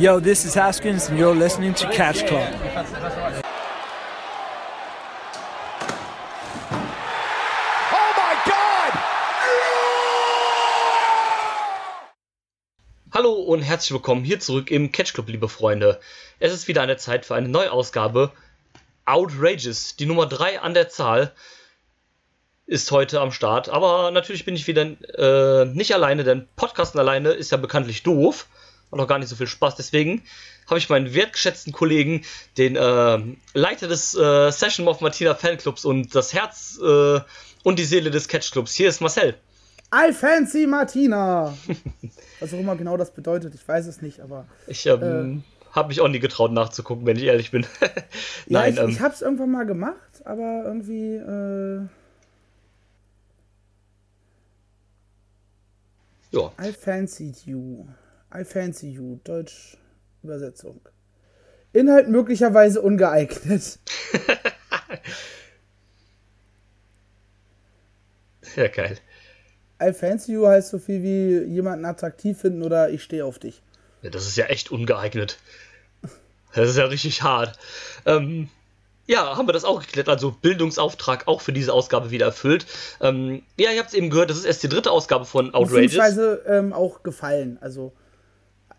Yo, this is Haskins, and you're listening to Catch Club. Oh my God! Hallo und herzlich willkommen hier zurück im Catch Club, liebe Freunde. Es ist wieder eine Zeit für eine Neuausgabe. Outrageous, die Nummer 3 an der Zahl, ist heute am Start. Aber natürlich bin ich wieder äh, nicht alleine, denn Podcasten alleine ist ja bekanntlich doof. Hat auch gar nicht so viel Spaß. Deswegen habe ich meinen wertgeschätzten Kollegen, den äh, Leiter des äh, Session of Martina Fanclubs und das Herz äh, und die Seele des Catch Clubs. Hier ist Marcel. I fancy Martina. Was auch immer genau das bedeutet, ich weiß es nicht, aber. Ich ähm, habe mich auch nie getraut nachzugucken, wenn ich ehrlich bin. Ja, Nein, ich, ähm, ich habe es irgendwann mal gemacht, aber irgendwie. Äh, ja. I fancied you. I fancy you. Deutsch Übersetzung. Inhalt möglicherweise ungeeignet. ja, geil. I fancy you heißt so viel wie jemanden attraktiv finden oder ich stehe auf dich. Ja, das ist ja echt ungeeignet. Das ist ja richtig hart. Ähm, ja, haben wir das auch geklärt. Also Bildungsauftrag auch für diese Ausgabe wieder erfüllt. Ähm, ja, ihr habt es eben gehört, das ist erst die dritte Ausgabe von Outrageous. Beziehungsweise ähm, auch gefallen. Also,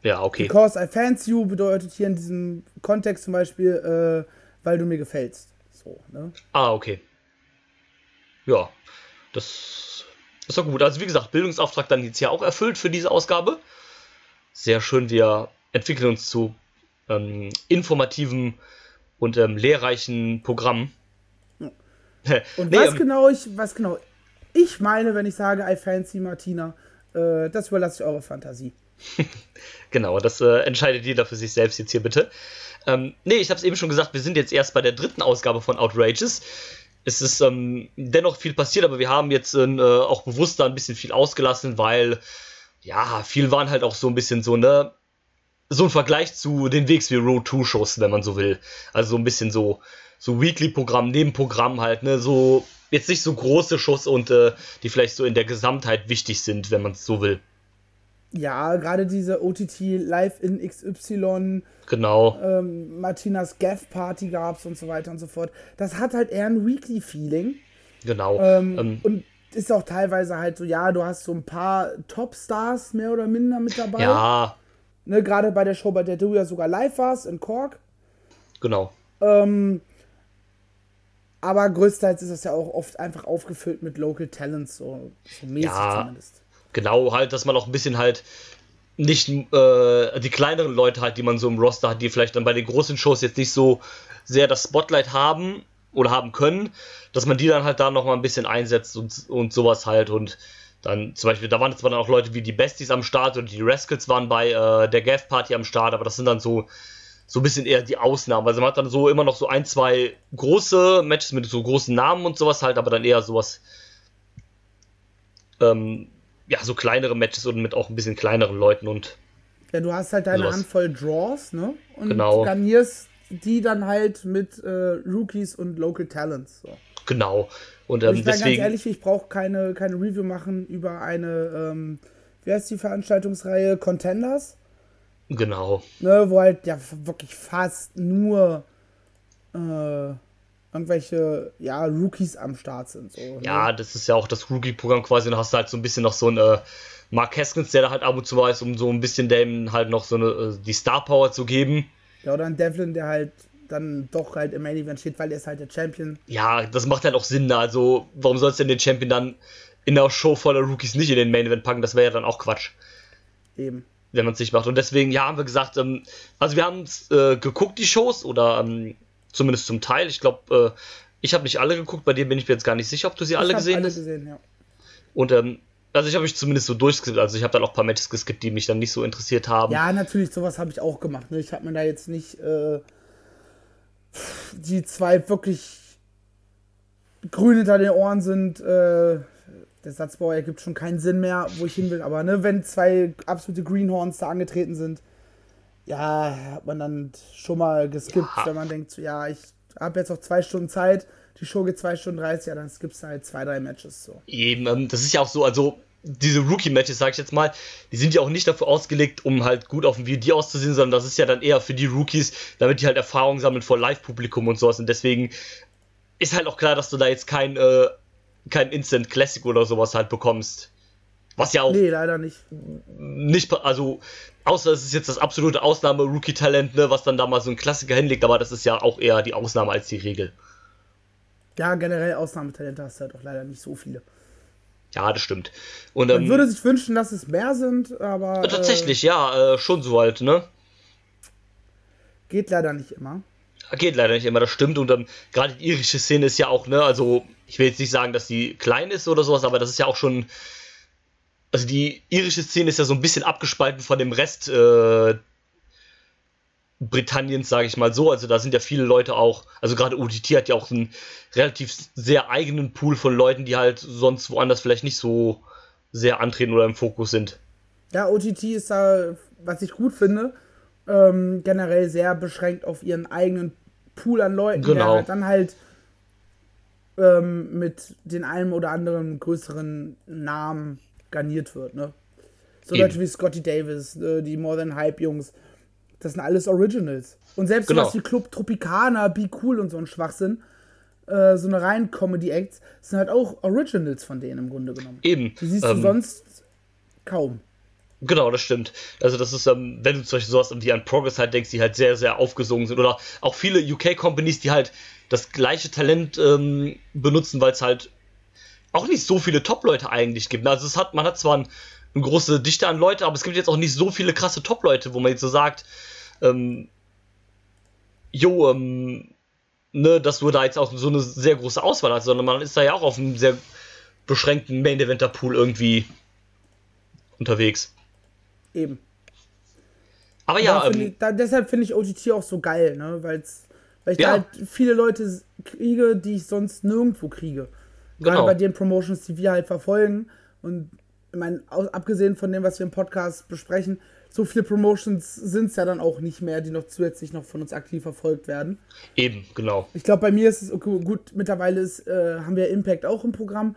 Ja, okay. because I fancy you bedeutet hier in diesem Kontext zum Beispiel, äh, weil du mir gefällst. So, ne? Ah, okay. Ja, das ist doch gut. Also wie gesagt, Bildungsauftrag dann jetzt ja auch erfüllt für diese Ausgabe. Sehr schön, wir entwickeln uns zu ähm, informativen und ähm, lehrreichen Programmen. Und Nee, was ähm, genau ich, was genau ich meine, wenn ich sage I fancy Martina, äh, das überlasse ich eurer Fantasie. Genau, das äh, entscheidet jeder für sich selbst jetzt hier bitte. Ähm, nee, ich habe es eben schon gesagt, wir sind jetzt erst bei der dritten Ausgabe von Outrageous. Es ist ähm, dennoch viel passiert, aber wir haben jetzt äh, auch bewusst da ein bisschen viel ausgelassen, weil ja, viel waren halt auch so ein bisschen so, ne, so ein Vergleich zu den Wegs wie Road 2 Shows, wenn man so will. Also so ein bisschen so, so Weekly-Programm, Nebenprogramm halt, ne, so jetzt nicht so große Shows und äh, die vielleicht so in der Gesamtheit wichtig sind, wenn man es so will. Ja, gerade diese OTT Live in XY, Genau. ähm, Martinas Gaff Party gab's und so weiter und so fort. Das hat halt eher ein Weekly-Feeling. Genau. Ähm, Ähm, und ist auch teilweise halt so, ja, du hast so ein paar Topstars mehr oder minder mit dabei. ja, Ne, gerade bei der Show, bei der du ja sogar live warst in Cork. genau. Ähm, aber größtenteils ist das ja auch oft einfach aufgefüllt mit Local Talents, so, so mäßig Ja. zumindest. Genau, halt, dass man auch ein bisschen halt nicht äh, die kleineren Leute halt, die man so im Roster hat, die vielleicht dann bei den großen Shows jetzt nicht so sehr das Spotlight haben oder haben können, dass man die dann halt da nochmal ein bisschen einsetzt und, und sowas halt und dann zum Beispiel, da waren zwar dann auch Leute wie die Besties am Start und die Rascals waren bei äh, der Gav Party am Start, aber das sind dann so so ein bisschen eher die Ausnahmen. Also man hat dann so immer noch so ein, zwei große Matches mit so großen Namen und sowas halt, aber dann eher sowas ähm, ja, so kleinere Matches und mit auch ein bisschen kleineren Leuten und Ja, du hast halt deine Sowas. Handvoll Draws, ne? Und Genau. garnierst die dann halt mit äh, Rookies und Local Talents. So. genau. Und Und ähm, ich bin ganz deswegen, ehrlich, ich brauche keine, keine Review machen über eine, ähm, wie heißt die Veranstaltungsreihe? Contenders? genau. Ne, wo halt ja wirklich fast nur äh, irgendwelche ja, Rookies am Start sind. So, ne? Ja, das ist ja auch das Rookie-Programm quasi. Und hast du halt so ein bisschen noch so ein äh, Mark Haskins, der da halt ab und zu ist, um so ein bisschen dem halt noch so eine, äh, die Star-Power zu geben. ja, oder ein Devlin, der halt dann doch halt im Main Event steht, weil er ist halt der Champion. Ja, das macht halt auch Sinn. ne? Also, warum sollst du denn den Champion dann in der Show voller Rookies nicht in den Main-Event packen? Das wäre ja dann auch Quatsch. Eben. wenn man es nicht macht. Und deswegen, ja, haben wir gesagt, ähm, also wir haben äh, geguckt, die Shows, oder ähm, zumindest zum Teil. Ich glaube, äh, ich habe nicht alle geguckt, bei dir bin ich mir jetzt gar nicht sicher, ob du sie alle ich hab gesehen alle hast. gesehen, ja. Und ähm, also ich habe mich zumindest so durchgeskippt, also ich habe dann auch ein paar Matches geskippt, die mich dann nicht so interessiert haben. Ja, natürlich, sowas habe ich auch gemacht. Ne? Ich habe mir da jetzt nicht äh, die zwei wirklich grün hinter den Ohren sind. Äh, der Satzbau ergibt schon keinen Sinn mehr, wo ich hin will. Aber ne, wenn zwei absolute Greenhorns da angetreten sind, ja, hat man dann schon mal geskippt, Ja. wenn man denkt, so, ja, ich habe jetzt noch zwei Stunden Zeit, die Show geht zwei Stunden 30, ja, dann skippst du halt zwei, drei Matches so. Eben, ähm, das ist ja auch so, also diese Rookie-Matches, sag ich jetzt mal, die sind ja auch nicht dafür ausgelegt, um halt gut auf dem VD auszusehen, sondern das ist ja dann eher für die Rookies, damit die halt Erfahrung sammeln vor Live-Publikum und sowas. Und deswegen ist halt auch klar, dass du da jetzt kein, äh, kein Instant Classic oder sowas halt bekommst. Was ja auch. Nee, leider nicht. Nicht, also, außer es ist jetzt das absolute Ausnahme-Rookie-Talent, ne, was dann da mal so ein Klassiker hinlegt, aber das ist ja auch eher die Ausnahme als die Regel. Ja, generell Ausnahmetalente hast du halt auch leider nicht so viele. Ja, das stimmt. Und, Man ähm, würde sich wünschen, dass es mehr sind, aber. äh, tatsächlich, ja, äh, schon so halt, ne? Geht leider nicht immer. Geht leider nicht immer, das stimmt. Und ähm, gerade die irische Szene ist ja auch, ne, also ich will jetzt nicht sagen, dass die klein ist oder sowas, aber das ist ja auch schon. Also die irische Szene ist ja so ein bisschen abgespalten von dem Rest äh, Britanniens, sage ich mal so. Also da sind ja viele Leute auch, also gerade UDT hat ja auch einen relativ sehr eigenen Pool von Leuten, die halt sonst woanders vielleicht nicht so sehr antreten oder im Fokus sind. Ja, OTT ist da, was ich gut finde, ähm, generell sehr beschränkt auf ihren eigenen Pool an Leuten, der Genau. halt dann halt ähm, mit den einen oder anderen größeren Namen garniert wird, ne? So Eben. Leute wie Scotty Davis, äh, die More Than Hype Jungs, das sind alles Originals. Und selbst Genau. sowas wie Club Tropicana, Be Cool und so ein Schwachsinn, äh, so eine rein Comedy-Acts, sind halt auch Originals von denen im Grunde genommen. Eben. Die siehst ähm, du sonst kaum. Genau, das stimmt. Also das ist, ähm, wenn du zum Beispiel sowas wie an Progress halt denkst, die halt sehr, sehr aufgesungen sind. Oder auch viele UK-Companies, die halt das gleiche Talent ähm, benutzen, weil es halt auch nicht so viele Top-Leute eigentlich gibt. Also es hat, man hat zwar ein, eine große Dichte an Leute, aber es gibt jetzt auch nicht so viele krasse Top-Leute, wo man jetzt so sagt, ähm, jo, ähm, ne, dass du da jetzt auch so eine sehr große Auswahl hast, sondern man ist da ja auch auf einem sehr beschränkten Main-Eventer-Pool irgendwie unterwegs. Eben. Aber ja, find ähm, ich, da, deshalb finde ich OTT auch so geil, ne? Weil's, weil ich Ja. da halt viele Leute kriege, die ich sonst nirgendwo kriege. Gerade Genau. bei den Promotions, die wir halt verfolgen. Und ich meine, abgesehen von dem, was wir im Podcast besprechen, so viele Promotions sind es ja dann auch nicht mehr, die noch zusätzlich noch von uns aktiv verfolgt werden. eben, genau. Ich glaube, bei mir ist es okay, gut, mittlerweile ist, äh, haben wir Impact auch im Programm,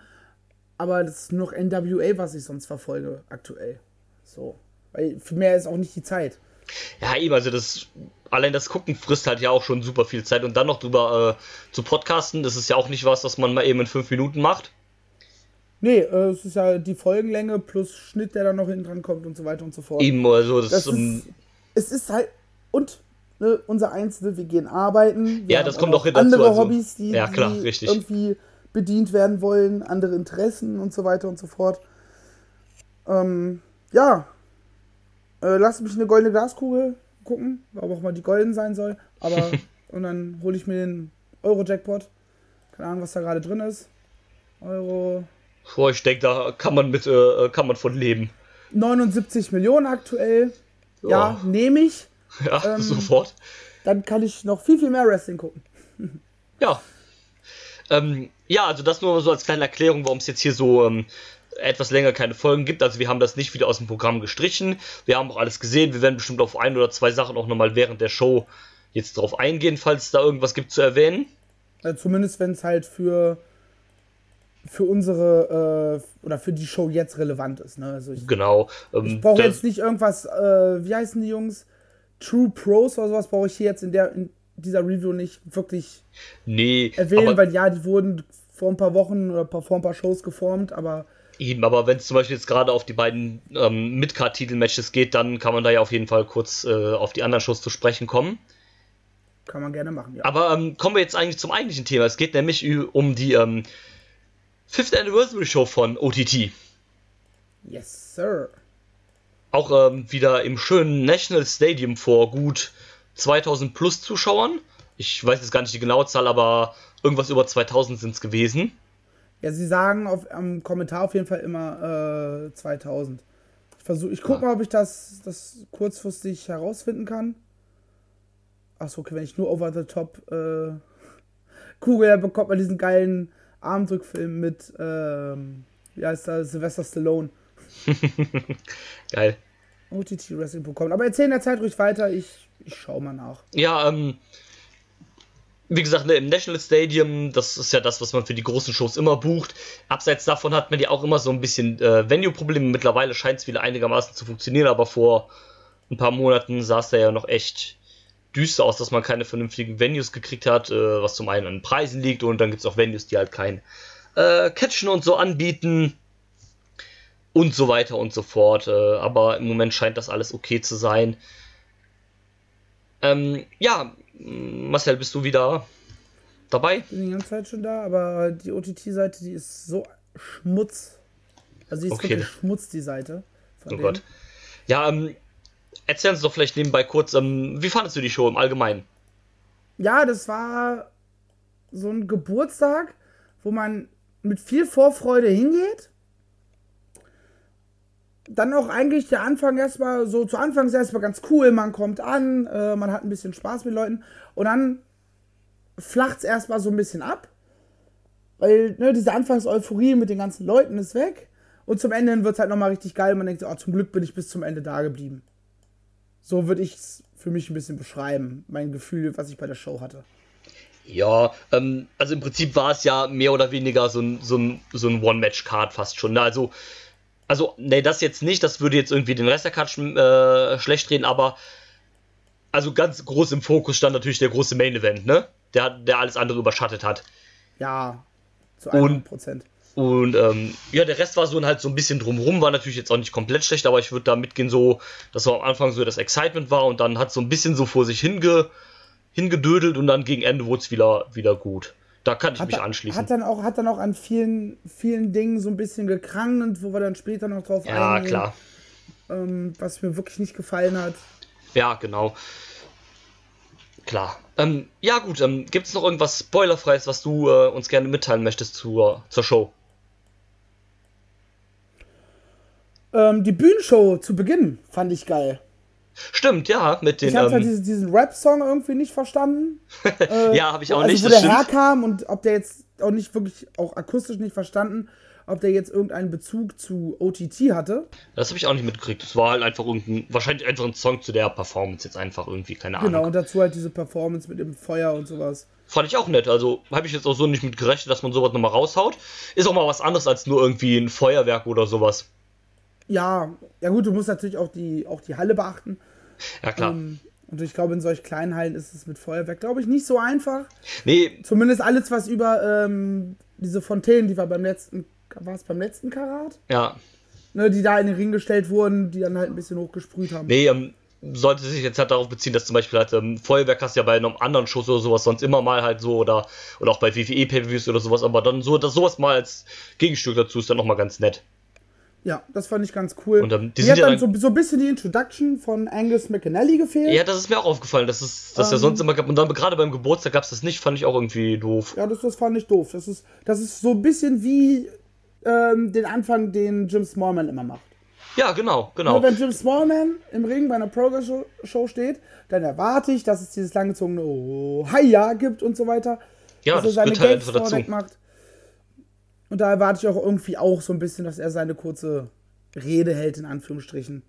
aber das ist noch NWA, was ich sonst verfolge aktuell. So. Weil für mehr ist auch nicht die Zeit. Ja, eben, also das, allein das Gucken frisst halt ja auch schon super viel Zeit und dann noch drüber äh, zu podcasten, das ist ja auch nicht was, was man mal eben in fünf Minuten macht. Nee, äh, es ist ja die Folgenlänge plus Schnitt, der dann noch hinten dran kommt und so weiter und so fort. Eben, also das, Das ähm, ist, es ist halt, und ne, unser Einzelne, wir gehen arbeiten. Wir Ja, das haben kommt auch hin dazu, Andere also- Hobbys, die, Ja, klar, die irgendwie bedient werden wollen, andere Interessen und so weiter und so fort. Ähm, ja, äh, lass mich eine goldene Glaskugel gucken, warum auch mal die golden sein soll. Aber, und dann hole ich mir den Euro-Jackpot. Keine Ahnung, was da gerade drin ist. Euro. boah, ich denke, da kann man mit, äh, kann man von leben. 79 Millionen aktuell. Ja, nehme ich. Ja, Ähm, sofort. Dann kann ich noch viel, viel mehr Wrestling gucken. Ja. Ähm, ja, also das nur so als kleine Erklärung, warum es jetzt hier so ähm, etwas länger keine Folgen gibt. Also wir haben das nicht wieder aus dem Programm gestrichen. Wir haben auch alles gesehen. Wir werden bestimmt auf ein oder zwei Sachen auch nochmal während der Show jetzt drauf eingehen, falls es da irgendwas gibt zu erwähnen. Also zumindest wenn es halt für, für unsere äh, oder für die Show jetzt relevant ist. Ne? Also ich Genau. Ähm, ich brauche jetzt nicht irgendwas, äh, wie heißen die Jungs? True Pros oder sowas brauche ich hier jetzt in, der, in dieser Review nicht wirklich nee, erwähnen, weil ja, die wurden vor ein paar Wochen oder vor ein paar Shows geformt, aber eben, aber wenn es zum Beispiel jetzt gerade auf die beiden ähm, Midcard-Titel-Matches geht, dann kann man da ja auf jeden Fall kurz äh, auf die anderen Shows zu sprechen kommen. kann man gerne machen, ja. Aber ähm, kommen wir jetzt eigentlich zum eigentlichen Thema. Es geht nämlich um die ähm, Fifth Anniversary Show von OTT. Yes, sir. Auch ähm, wieder im schönen National Stadium vor gut 2000 plus Zuschauern. Ich weiß jetzt gar nicht die genaue Zahl, aber irgendwas über 2000 sind es gewesen. Ja, sie sagen auf, am Kommentar auf jeden Fall immer äh, 2000. Ich versuche, ich gucke mal, ob ich das, das kurzfristig herausfinden kann. Achso, okay, wenn ich nur over the top äh, kugel, dann bekommt man diesen geilen Armdrückfilm mit, ähm, wie heißt das, Sylvester Stallone. Geil. OTT Wrestling bekommen. Aber erzähl in der Zeit ruhig weiter, ich, ich schau mal nach. Ja, ähm, wie gesagt, ne, im National Stadium, das ist ja das, was man für die großen Shows immer bucht. Abseits davon hat man ja auch immer so ein bisschen äh, Venue-Probleme. Mittlerweile scheint es wieder einigermaßen zu funktionieren, aber vor ein paar Monaten sah es da ja noch echt düster aus, dass man keine vernünftigen Venues gekriegt hat, äh, was zum einen an Preisen liegt und dann gibt es auch Venues, die halt kein äh, Catchen und so anbieten und so weiter und so fort. Äh, aber im Moment scheint das alles okay zu sein. Ähm, ja, Marcel, bist du wieder dabei? Ich bin die ganze Zeit schon da, aber die OTT-Seite, die ist so Schmutz. Also die ist Okay. wirklich Schmutz, die Seite. Oh denen. Gott. Ja, ähm, erzähl uns doch vielleicht nebenbei kurz, ähm, wie fandest du die Show im Allgemeinen? Ja, das war so ein Geburtstag, wo man mit viel Vorfreude hingeht. Dann auch eigentlich der Anfang erstmal, so zu Anfang ist erstmal ganz cool, man kommt an, äh, man hat ein bisschen Spaß mit Leuten und dann flacht es erstmal so ein bisschen ab. Weil ne, diese Anfangseuphorie mit den ganzen Leuten ist weg. Und zum Ende wird es halt nochmal richtig geil. Man denkt, oh, zum Glück bin ich bis zum Ende da geblieben. So würde ich es für mich ein bisschen beschreiben. Mein Gefühl, was ich bei der Show hatte. Ja, ähm, also im Prinzip war es ja mehr oder weniger so ein, so ein, so ein One-Match-Card fast schon. Ne? Also, also, nee, das jetzt nicht, das würde jetzt irgendwie den Rest der Card äh, schlecht reden, aber also ganz groß im Fokus stand natürlich der große Main-Event, ne? Der, der alles andere überschattet hat. Ja, zu Und- 100 Prozent. Und ähm, ja, der Rest war so halt so ein bisschen drumrum, war natürlich jetzt auch nicht komplett schlecht, aber ich würde da mitgehen, so, dass so am Anfang so das Excitement war und dann hat so ein bisschen so vor sich hinge, hingedödelt und dann gegen Ende wurde es wieder, wieder gut. Da kann ich Hat, mich anschließen. hat dann auch hat dann auch an vielen vielen Dingen so ein bisschen gekrankt, wo wir dann später noch drauf ja, eingehen, klar. Ähm, was mir wirklich nicht gefallen hat. Ja, genau. Klar. Ähm, ja, gut, ähm, gibt es noch irgendwas Spoilerfreies, was du äh, uns gerne mitteilen möchtest zur, zur Show? Ähm, die Bühnenshow zu Beginn fand ich geil. Stimmt, ja, mit den. Ich habe halt Ähm, diesen, diesen Rap-Song irgendwie nicht verstanden. ja, habe ich auch also nicht. wo Das der stimmt. herkam und ob der jetzt auch nicht wirklich, auch akustisch nicht verstanden, ob der jetzt irgendeinen Bezug zu OTT hatte. Das habe ich auch nicht mitgekriegt. Das war halt einfach irgendein, wahrscheinlich einfach ein Song zu der Performance jetzt einfach irgendwie, keine Ahnung. Genau, und dazu halt diese Performance mit dem Feuer und sowas. Fand ich auch nett. Also habe ich jetzt auch so nicht mit gerechnet, dass man sowas nochmal raushaut. Ist auch mal was anderes als nur irgendwie ein Feuerwerk oder sowas. Ja, ja gut, du musst natürlich auch die, auch die Halle beachten. Ja klar. Ähm, und ich glaube, in solch kleinen Hallen ist es mit Feuerwerk, glaube ich, nicht so einfach. nee, Zumindest alles, was über ähm, diese Fontänen, die war beim letzten, war es beim letzten Karat? ja. Ne, die da in den Ring gestellt wurden, die dann halt ein bisschen hochgesprüht haben. Nee, ähm, sollte sich jetzt halt darauf beziehen, dass zum Beispiel halt ähm, Feuerwerk hast du ja bei einem anderen Schuss oder sowas sonst immer mal halt so oder oder auch bei WWE Pay-Per-Views oder sowas, aber dann so, dass sowas mal als Gegenstück dazu ist dann nochmal ganz nett. Ja, das fand ich ganz cool. Und, ähm, die Mir hat ja dann dann- so, so ein bisschen die Introduction von Angus McAnally gefehlt. Ja, das ist mir auch aufgefallen, dass es dass ja Ähm. sonst immer gab und dann gerade beim Geburtstag gab es das nicht, fand ich auch irgendwie doof. Ja, das, das fand ich doof. Das ist, das ist so ein bisschen wie ähm, den Anfang, den Jim Smallman immer macht. Ja, genau, genau. Nur wenn Jim Smallman im Ring bei einer Progress-Show steht, dann erwarte ich, dass es dieses langgezogene Oh, Hiya gibt und so weiter. Ja, dass er das seine gehört halt Gags einfach dazu. macht. Und da erwarte ich auch irgendwie auch so ein bisschen, dass er seine kurze Rede hält, in Anführungsstrichen.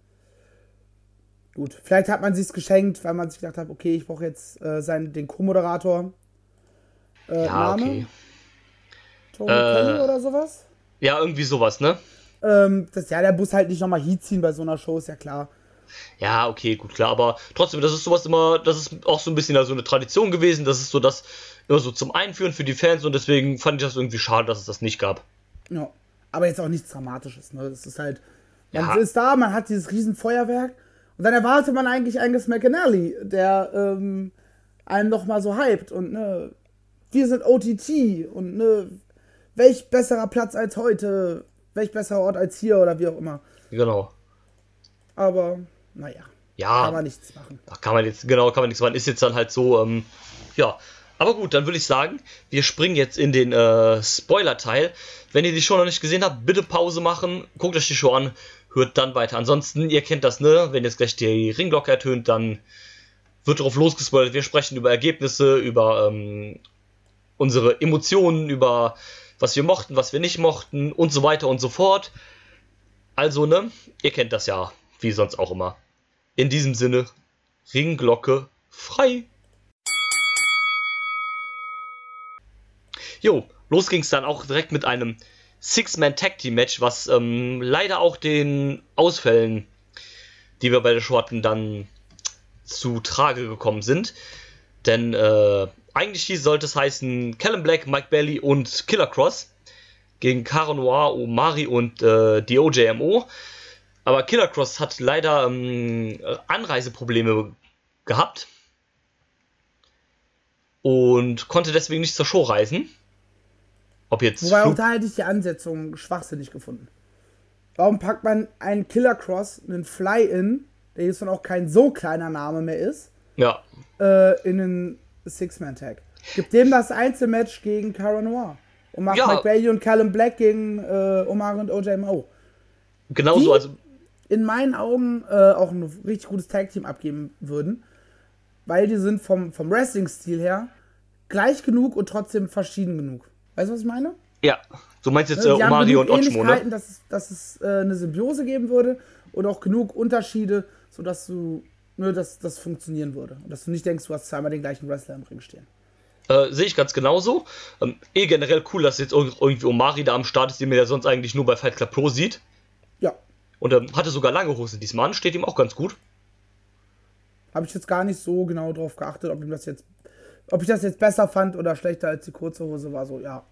Gut, vielleicht hat man sich's geschenkt, weil man sich gedacht hat, okay, ich brauche jetzt äh, seinen, den Co-Moderator. Äh, Ja, Name? okay. Tony Äh, oder sowas? Ja, irgendwie sowas, ne? Ähm, das, ja, der muss halt nicht nochmal Heat ziehen bei so einer Show, ist ja klar. Ja, okay, gut, klar, aber trotzdem, das ist sowas immer, das ist auch so ein bisschen so eine Tradition gewesen, das ist so das immer so zum Einführen für die Fans und deswegen fand ich das irgendwie schade, dass es das nicht gab. Ja. Aber jetzt auch nichts Dramatisches, ne? Das ist halt. Man Ja. ist da, man hat dieses riesen Feuerwerk und dann erwartet man eigentlich Angus McAnally, der ähm, einen noch mal so hypt und ne, wir sind OTT und ne, welch besserer Platz als heute, welch besserer Ort als hier oder wie auch immer. Genau. Aber naja, Ja, kann man nichts machen. Ach, kann man jetzt, genau, kann man nichts machen. Ist jetzt dann halt so, ähm, ja. Aber gut, dann würde ich sagen, wir springen jetzt in den äh, Spoiler-Teil. Wenn ihr die Show noch nicht gesehen habt, bitte Pause machen, guckt euch die Show an, hört dann weiter. Ansonsten, ihr kennt das, ne? Wenn jetzt gleich die Ringglocke ertönt, dann wird darauf losgespoilert. Wir sprechen über Ergebnisse, über ähm, unsere Emotionen, über was wir mochten, was wir nicht mochten und so weiter und so fort. Also, ne? Ihr kennt das ja, wie sonst auch immer. In diesem Sinne, Ringglocke frei. Jo, los ging es dann auch direkt mit einem Six-Man-Tag-Team-Match, was ähm, leider auch den Ausfällen, die wir bei der Show hatten, dann zu Trage gekommen sind. Denn äh, eigentlich sollte es heißen Callum Black, Mike Bailey und Killer Cross gegen Caro Noir, Omari und äh, die OJMO. Aber Killer Cross hat leider ähm, Anreiseprobleme gehabt und konnte deswegen nicht zur Show reisen. Ob jetzt. Wobei auch da hätte ich die Ansetzung schwachsinnig gefunden. Warum packt man einen Killer Cross, einen Fly-In, der jetzt dann auch kein so kleiner Name mehr ist, ja. äh, in einen Six-Man-Tag? Gibt dem das Einzelmatch gegen Cara Noir. Und macht Ja. Mike Bailey und Callum Black gegen äh, Omar und OJMO. Genauso, Die- also. in meinen Augen äh, auch ein richtig gutes Tag-Team abgeben würden, weil die sind vom, vom Wrestling-Stil her gleich genug und trotzdem verschieden genug. Weißt du, was ich meine? Ja. Du meinst jetzt Ne, äh, Omari und Ähnlichkeiten, ne? dass es, dass es äh, eine Symbiose geben würde und auch genug Unterschiede, sodass du, ne, dass das funktionieren würde. Und dass du nicht denkst, du hast zweimal den gleichen Wrestler im Ring stehen. Äh, Sehe ich ganz genauso. Ähm, eh generell cool, dass jetzt ir- irgendwie Omari da am Start ist, den man ja sonst eigentlich nur bei Fight Club Pro sieht. Ja, Und ähm, hatte sogar lange Hose diesmal an, steht ihm auch ganz gut. habe ich jetzt gar nicht so genau drauf geachtet, ob ihm das jetzt, ob ich das jetzt besser fand oder schlechter als die kurze Hose war. So, ja.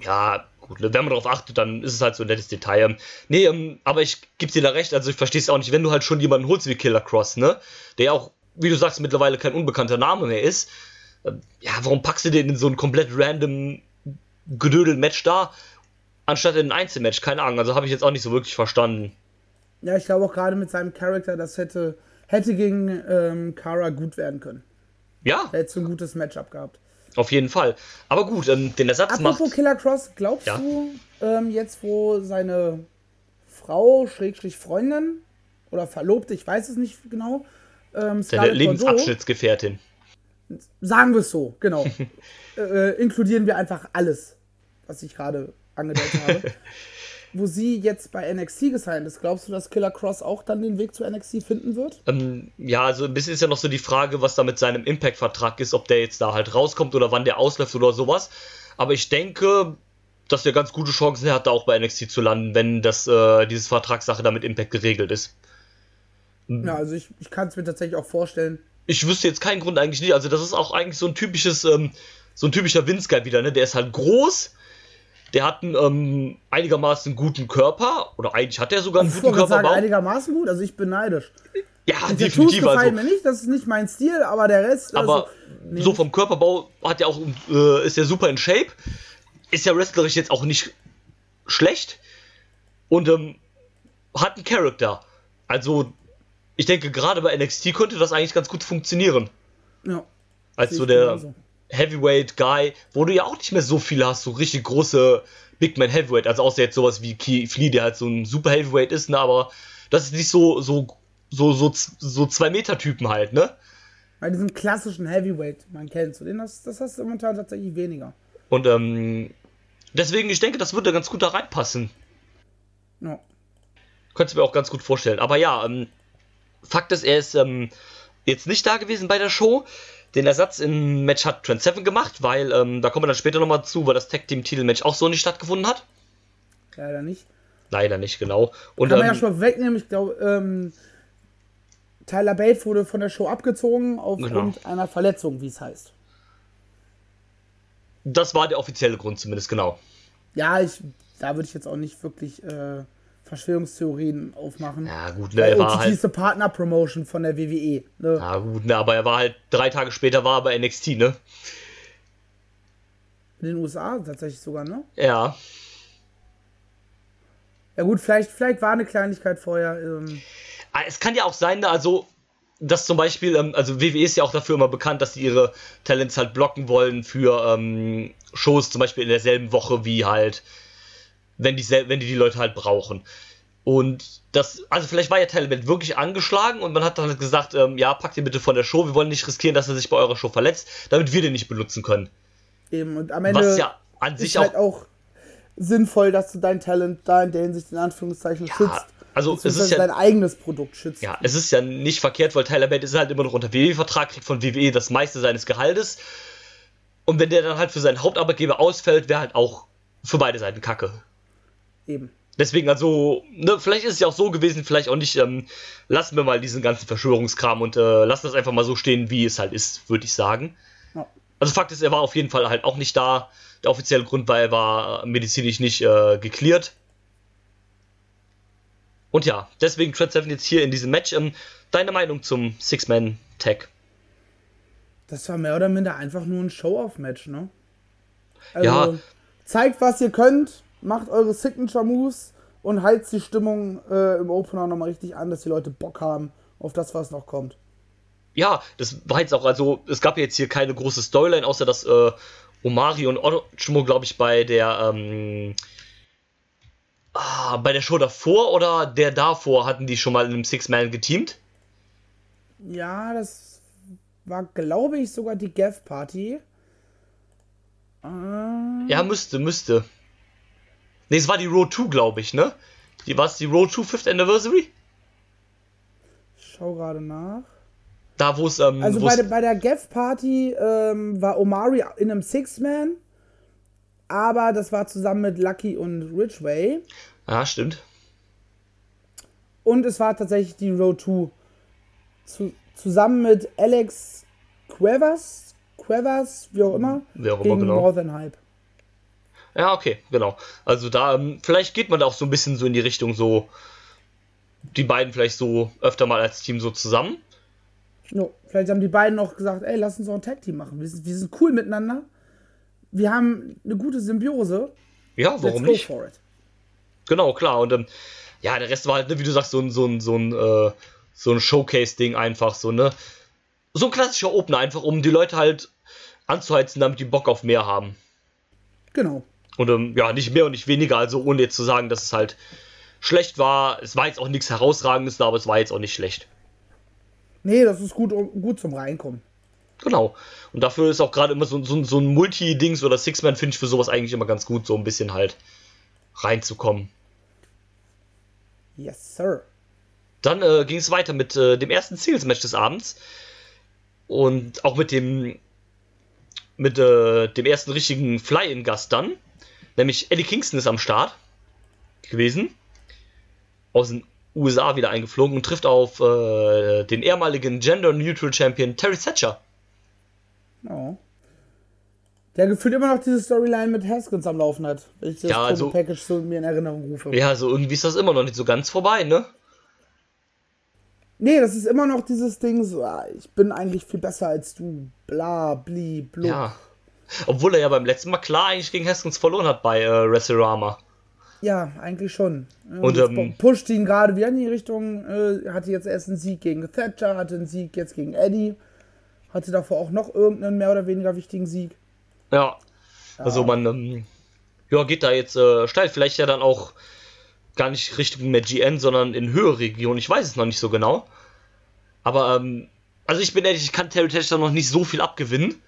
Ja, gut, ne, wenn man darauf achtet, dann ist es halt so ein nettes Detail. Ähm, nee, ähm, aber ich gebe dir da recht, also ich verstehe es auch nicht, wenn du halt schon jemanden holst wie Killer Cross, ne? Der ja auch, wie du sagst, mittlerweile kein unbekannter Name mehr ist. Ähm, ja, warum packst du den in so ein komplett random Gedödel-Match da, anstatt in ein Einzelmatch? Keine Ahnung, also habe ich jetzt auch nicht so wirklich verstanden. Ja, ich glaube auch gerade mit seinem Charakter, das hätte, hätte gegen ähm, Kara gut werden können. Ja, Er hätte so ein gutes Matchup gehabt. auf jeden Fall. Aber gut, ähm, den Ersatz Apropos macht. Killer Cross, glaubst Ja. du, ähm, jetzt wo seine Frau, Schrägstrich Freundin oder Verlobte, ich weiß es nicht genau, Seine ähm, Bordeaux, Lebensabschnittsgefährtin. sagen wir es so, genau, äh, inkludieren wir einfach alles, was ich gerade angedeutet habe. Wo sie jetzt bei NXT gesigned ist, glaubst du, dass Killer Cross auch dann den Weg zu NXT finden wird? Ähm, ja, also ein bisschen ist ja noch so die Frage, was da mit seinem Impact-Vertrag ist, ob der jetzt da halt rauskommt oder wann der ausläuft oder sowas. Aber ich denke, dass der ganz gute Chancen hat, da auch bei NXT zu landen, wenn das, äh, dieses Vertragssache da mit Impact geregelt ist. Ja, also ich, ich kann es mir tatsächlich auch vorstellen. Ich wüsste jetzt keinen Grund eigentlich nicht. Also das ist auch eigentlich so ein typisches, ähm, so ein typischer Vince-Guy wieder, ne? Der ist halt groß, der hat einen ähm, einigermaßen guten Körper, oder eigentlich hat er sogar einen Ich guten gerade sagen, Körperbau. einigermaßen gut, also ich bin neidisch. Ja, Die Tattoos definitiv. gefallen Also. mir nicht, das ist nicht mein Stil, aber der Rest. Aber also, so vom Körperbau hat er auch, äh, ist er super in Shape. Ist ja wrestlerisch jetzt auch nicht schlecht. Und ähm, hat einen Charakter. Also, ich denke, gerade bei NXT könnte das eigentlich ganz gut funktionieren. Ja, Als so der genauso. Heavyweight Guy, wo du ja auch nicht mehr so viele hast, so richtig große Big Man Heavyweight. Also außer jetzt sowas wie Keith Lee, der halt so ein super Heavyweight ist, ne, aber das ist nicht so, so, so, so, so zwei Meter Typen halt, ne? Bei diesem klassischen Heavyweight, man kennt so, den das, das hast du momentan tatsächlich weniger. Und ähm, deswegen, ich denke, das würde ganz gut da reinpassen. Ja. Könntest du mir auch ganz gut vorstellen. Aber ja, ähm, Fakt ist, er ist ähm, jetzt nicht da gewesen bei der Show. Den Ersatz im Match hat Trent Seven gemacht, weil, ähm, da kommen wir dann später nochmal zu, weil das Tag Team Titelmatch auch so nicht stattgefunden hat. Leider nicht. Leider nicht, genau. Und Kann man ja ähm, schon mal wegnehmen, ich glaube, ähm, Tyler Bate wurde von der Show abgezogen aufgrund Genau. einer Verletzung, wie es heißt. das war der offizielle Grund zumindest, genau. Ja, ich, da würde ich jetzt auch nicht wirklich äh, Verschwörungstheorien aufmachen. Ja, gut, ne, er war halt. eine Partner-Promotion von der WWE. Ne? Ja, gut, ne, aber er war halt drei Tage später war er bei NXT, ne? In den USA tatsächlich sogar, ne? Ja. Ja gut, vielleicht, vielleicht war eine Kleinigkeit vorher. Ähm, Ah, Es kann ja auch sein, ne, also, dass zum Beispiel, ähm, also WWE ist ja auch dafür immer bekannt, dass sie ihre Talents halt blocken wollen für ähm, Shows, zum Beispiel in derselben Woche wie halt, wenn die, wenn die die Leute halt brauchen. Und das, also vielleicht war ja Talent wirklich angeschlagen und man hat dann halt gesagt, ähm, ja, packt ihn bitte von der Show, wir wollen nicht riskieren, dass er sich bei eurer Show verletzt, damit wir den nicht benutzen können. eben. Und am Ende Was ja an ist sich halt auch, auch sinnvoll, dass du dein Talent da in der Hinsicht in Anführungszeichen schützt. also es ist ja dein eigenes Produkt schützt. Ja, es ist ja nicht verkehrt, weil Tyler Bate ist halt immer noch unter WWE-Vertrag, kriegt von WWE das meiste seines Gehaltes. Und wenn der dann halt für seinen Hauptarbeitgeber ausfällt, wäre halt auch für beide Seiten Kacke. Eben. Deswegen, also, ne, vielleicht ist es ja auch so gewesen, vielleicht auch nicht. Ähm, lassen wir mal diesen ganzen Verschwörungskram und äh, lassen das einfach mal so stehen, wie es halt ist, würde ich sagen. Ja. Also Fakt ist, er war auf jeden Fall halt auch nicht da. Der offizielle Grund war, er war medizinisch nicht äh, geklärt. Und ja, deswegen Trent Seven jetzt hier in diesem Match. Ähm, deine Meinung zum Six-Man-Tag? Das war mehr oder minder einfach nur ein Show-Off-Match, ne? Also, Ja. zeigt, was ihr könnt, macht eure Signature-Moves und heizt die Stimmung äh, im Opener nochmal richtig an, dass die Leute Bock haben auf das, was noch kommt. Ja, das war jetzt auch, also es gab jetzt hier keine große Storyline, außer dass äh, Omari und Ochomo, glaube ich, bei der ähm, ah, bei der Show davor oder der davor hatten die schon mal in einem Six-Man geteamt. Ja, das war, glaube ich, sogar die Gav-Party. Äh, Ja, müsste, müsste. Ne, es war die Road 2, glaube ich, ne? Die war es die Road 2 Fifth Anniversary? schau gerade nach. Da, wo es, ähm, Also bei, der- bei der Gav-Party ähm, war Omari in einem Six-Man, aber das war zusammen mit Lucky und Ridgway. Ja, stimmt. Und es war tatsächlich die Road 2 zu, zusammen mit Alex Cuevas, Cuevas, wie auch immer, Wie auch immer, gegen genau. More Than Hype. Ja, okay, genau. Also da, ähm, vielleicht geht man da auch so ein bisschen so in die Richtung so, die beiden vielleicht so öfter mal als Team so zusammen. Jo, vielleicht haben die beiden noch gesagt, ey, lass uns doch ein Tag-Team machen. Wir sind, wir sind cool miteinander. Wir haben eine gute Symbiose. Ja, Let's warum go nicht? Genau, klar. Und ähm, ja, der Rest war halt, ne, wie du sagst, so ein, so ein, so ein, äh, so ein Showcase-Ding einfach, so, ne? So ein klassischer Opener, einfach um die Leute halt anzuheizen, damit die Bock auf mehr haben. Genau. Und ähm, ja, nicht mehr und nicht weniger, also ohne jetzt zu sagen, dass es halt schlecht war. Es war jetzt auch nichts Herausragendes da, aber es war jetzt auch nicht schlecht. Nee, das ist gut, gut zum Reinkommen. Genau. Und dafür ist auch gerade immer so, so, so ein Multi-Dings oder Six-Man, finde ich für sowas eigentlich immer ganz gut, so ein bisschen halt reinzukommen. Yes, sir. Dann äh, ging es weiter mit äh, dem ersten Singles-Match des Abends. Und auch mit dem mit äh, dem ersten richtigen Fly-In-Gast dann. Nämlich Eddie Kingston ist am Start gewesen. Aus den USA wieder eingeflogen und trifft auf äh, den ehemaligen Gender-Neutral Champion Terry Thatcher. Ja. Der gefühlt immer noch diese Storyline mit Haskins am Laufen hat. Wenn ich das Ja, also- Package so mir in Erinnerung rufe. Ja, so irgendwie ist das immer noch nicht so ganz vorbei, ne? Nee, das ist immer noch dieses Ding, so, ah, ich bin eigentlich viel besser als du. Bla, bli, blub. Ja. Obwohl er ja beim letzten Mal klar eigentlich gegen Haskins verloren hat bei äh, WrestleRama. Ja, eigentlich schon. Ja, Und, jetzt ähm, pusht ihn gerade wieder in die Richtung. Äh, hatte jetzt erst einen Sieg gegen Thatcher, hatte einen Sieg jetzt gegen Eddie. Hatte davor auch noch irgendeinen mehr oder weniger wichtigen Sieg. Ja. Also man ähm, ja, geht da jetzt äh, steil. Vielleicht ja dann auch gar nicht Richtung mehr GN, sondern in höhere Regionen. Ich weiß es noch nicht so genau. Aber ähm, also ich bin ehrlich, ich kann Terry Thatcher noch nicht so viel abgewinnen.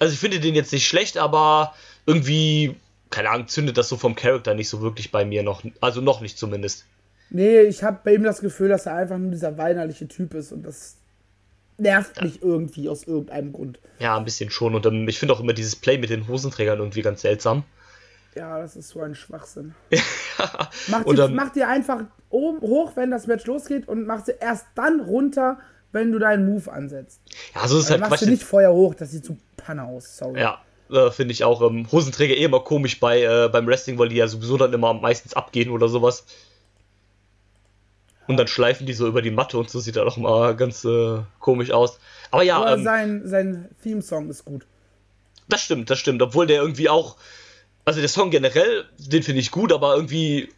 Also ich finde den jetzt nicht schlecht, aber irgendwie, keine Ahnung, zündet das so vom Charakter nicht so wirklich bei mir noch. Also noch nicht zumindest. Nee, ich habe bei ihm das Gefühl, dass er einfach nur dieser weinerliche Typ ist und das nervt mich irgendwie aus irgendeinem Grund. Ja, ein bisschen schon. Und ähm, ich finde auch immer dieses Play mit den Hosenträgern irgendwie ganz seltsam. Ja, das ist so ein Schwachsinn. Mach, Und, die, ähm, mach dir einfach oben hoch, wenn das Match losgeht und mach sie erst dann runter, wenn du deinen Move ansetzt. Ja, so ist es Dann halt machst Quatsch. du nicht Feuer hoch, das sieht so Panne aus, sorry. Ja, äh, finde ich auch. Ähm, Hosenträger eh immer komisch bei, äh, beim Wrestling, weil die ja sowieso dann immer meistens abgehen oder sowas. Und dann schleifen die so über die Matte und so sieht das auch mal ganz äh, komisch aus. Aber ja, Aber ähm, sein, sein Theme-Song ist gut. das stimmt, das stimmt. Obwohl der irgendwie auch. Also der Song generell, den finde ich gut, aber irgendwie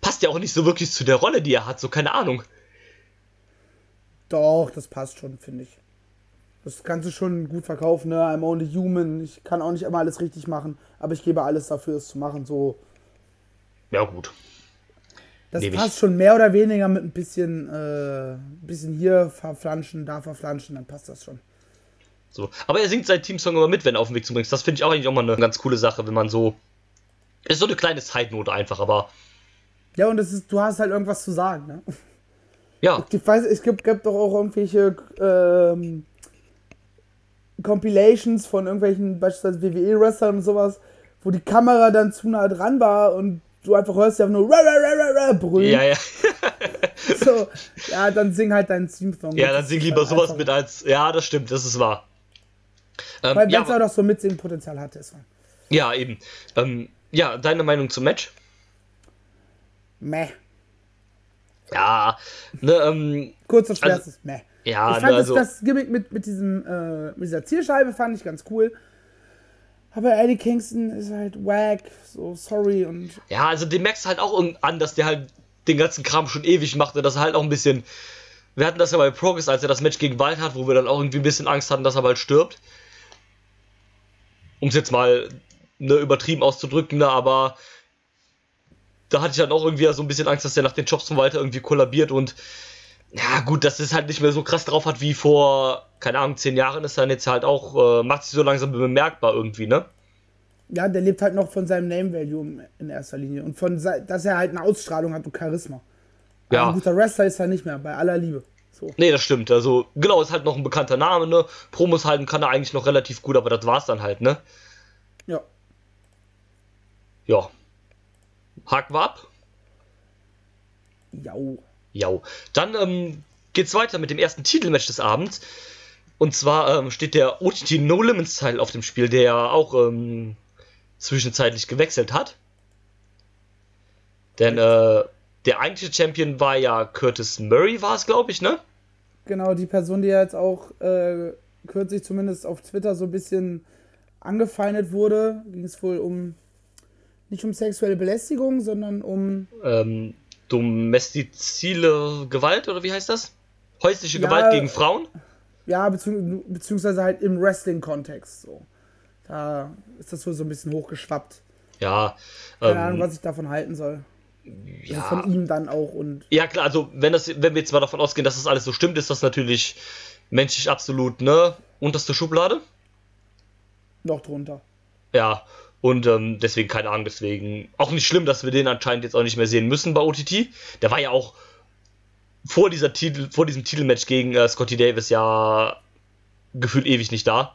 passt ja auch nicht so wirklich zu der Rolle, die er hat. So, keine Ahnung. Doch, das passt schon, finde ich. Das kannst du schon gut verkaufen, ne? I'm only human. Ich kann auch nicht immer alles richtig machen, aber ich gebe alles dafür, es zu machen. So, Ja, gut. das Nehm ich. passt schon mehr oder weniger mit ein bisschen, äh, ein bisschen hier verflanschen, da verflanschen, dann passt das schon. So. Aber er singt seinen Teamsong immer mit, wenn er auf den Weg zu bringen. Das finde ich auch eigentlich auch mal eine ganz coole Sache, wenn man so. Ist so eine kleine Zeitnote einfach, aber Ja, und das ist, du hast halt irgendwas zu sagen, ne? Ja. Ich weiß, es gibt, gibt doch auch irgendwelche ähm, Compilations von irgendwelchen, beispielsweise WWE-Wrestlern und sowas, wo die Kamera dann zu nah dran war und du einfach hörst ja nur ra, ra, ra, brüllen. Ja, ja. so, ja, dann sing halt deinen Theme-Song. Ja, dann sing lieber sowas mit als. Ja, das stimmt, das ist wahr. Ähm, Weil ja, auch doch so Mitsingen-Potenzial hat, deswegen. Ja, eben. Ähm, ja, deine Meinung zum Match? Meh. Ja, ne, ähm. Kurz und schwerstes also, Meh. Ja, ich fand ne, also, das, das Gimmick mit, mit, diesem, äh, mit dieser Zielscheibe fand ich ganz cool. Aber Eddie Kingston ist halt wack, so sorry und. Ja, also den merkst du halt auch an, dass der halt den ganzen Kram schon ewig macht und dass er halt auch ein bisschen. Wir hatten das ja bei Progress, als er das Match gegen Wald hat, wo wir dann auch irgendwie ein bisschen Angst hatten, dass er bald stirbt. Um es jetzt mal ne, übertrieben auszudrücken, ne, aber da hatte ich dann auch irgendwie so ein bisschen Angst, dass er nach den Jobs von Walter irgendwie kollabiert und ja, gut, dass es halt nicht mehr so krass drauf hat wie vor, keine Ahnung, zehn Jahren ist dann jetzt halt auch, äh, macht sich so langsam bemerkbar irgendwie, ne? Ja, der lebt halt noch von seinem Name Value in erster Linie und von, dass er halt eine Ausstrahlung hat und Charisma. Ja. ein guter Wrestler ist er nicht mehr, bei aller Liebe. So. Nee, das stimmt. Also, genau, ist halt noch ein bekannter Name, ne? Promos halten kann er eigentlich noch relativ gut, aber das war's dann halt, ne? Ja. Ja. Haken wir ab? Jau. Ja. Dann ähm, geht's weiter mit dem ersten Titelmatch des Abends. Und zwar ähm, steht der OTT No Limits Teil auf dem Spiel, der ja auch ähm, zwischenzeitlich gewechselt hat. Denn äh, der eigentliche Champion war ja Curtis Murray, war es, glaube ich, ne? Genau, die Person, die jetzt auch äh, kürzlich zumindest auf Twitter so ein bisschen angefeindet wurde, ging es wohl um nicht um sexuelle Belästigung, sondern um ähm, domestizile Gewalt oder wie heißt das? Häusliche ja, Gewalt gegen Frauen? Ja, bezieh beziehungsweise halt im Wrestling-Kontext. So. Da ist das wohl so ein bisschen hochgeschwappt. Ja. Keine ähm, Ahnung, was ich davon halten soll. Ja. Also von ihm dann auch und. Ja, klar, also wenn, das, wenn wir jetzt mal davon ausgehen, dass das alles so stimmt, ist das natürlich menschlich absolut, ne? Unterste Schublade. Noch drunter. Ja, und ähm, deswegen keine Ahnung, deswegen auch nicht schlimm, dass wir den anscheinend jetzt auch nicht mehr sehen müssen bei OTT. Der war ja auch vor dieser Titel, vor diesem Titelmatch gegen äh, Scotty Davis ja gefühlt ewig nicht da.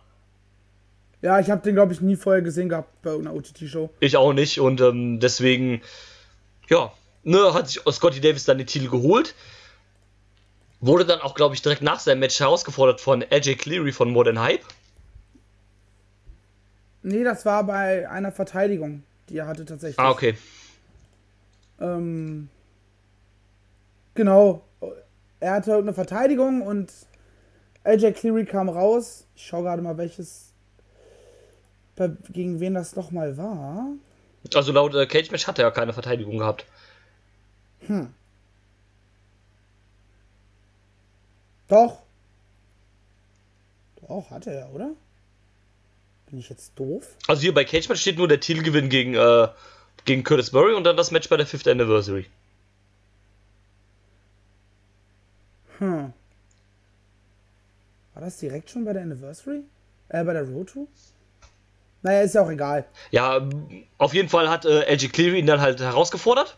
Ja, ich habe den glaube ich nie vorher gesehen gehabt bei einer OTT-Show. Ich auch nicht und ähm, deswegen, ja, ne, hat sich Scotty Davis dann den Titel geholt. Wurde dann auch, glaube ich, direkt nach seinem Match herausgefordert von AJ Cleary von Modern Hype. Nee, das war bei einer Verteidigung, die er hatte tatsächlich. Ah, okay. Ähm, genau. Er hatte eine Verteidigung und AJ Cleary kam raus. Ich schaue gerade mal, welches. gegen wen das nochmal war. Also laut äh, Cage Match hat er ja keine Verteidigung gehabt. Hm. Doch. Doch, hatte er, oder? Bin ich jetzt doof? Also hier bei Cage Match steht nur der Titelgewinn gegen, äh, gegen Curtis Murray und dann das Match bei der 5th Anniversary. Hm. War das direkt schon bei der Anniversary? Äh, bei der Road to? Naja, ist ja auch egal. Ja, auf jeden Fall hat äh, LG Cleary ihn dann halt herausgefordert.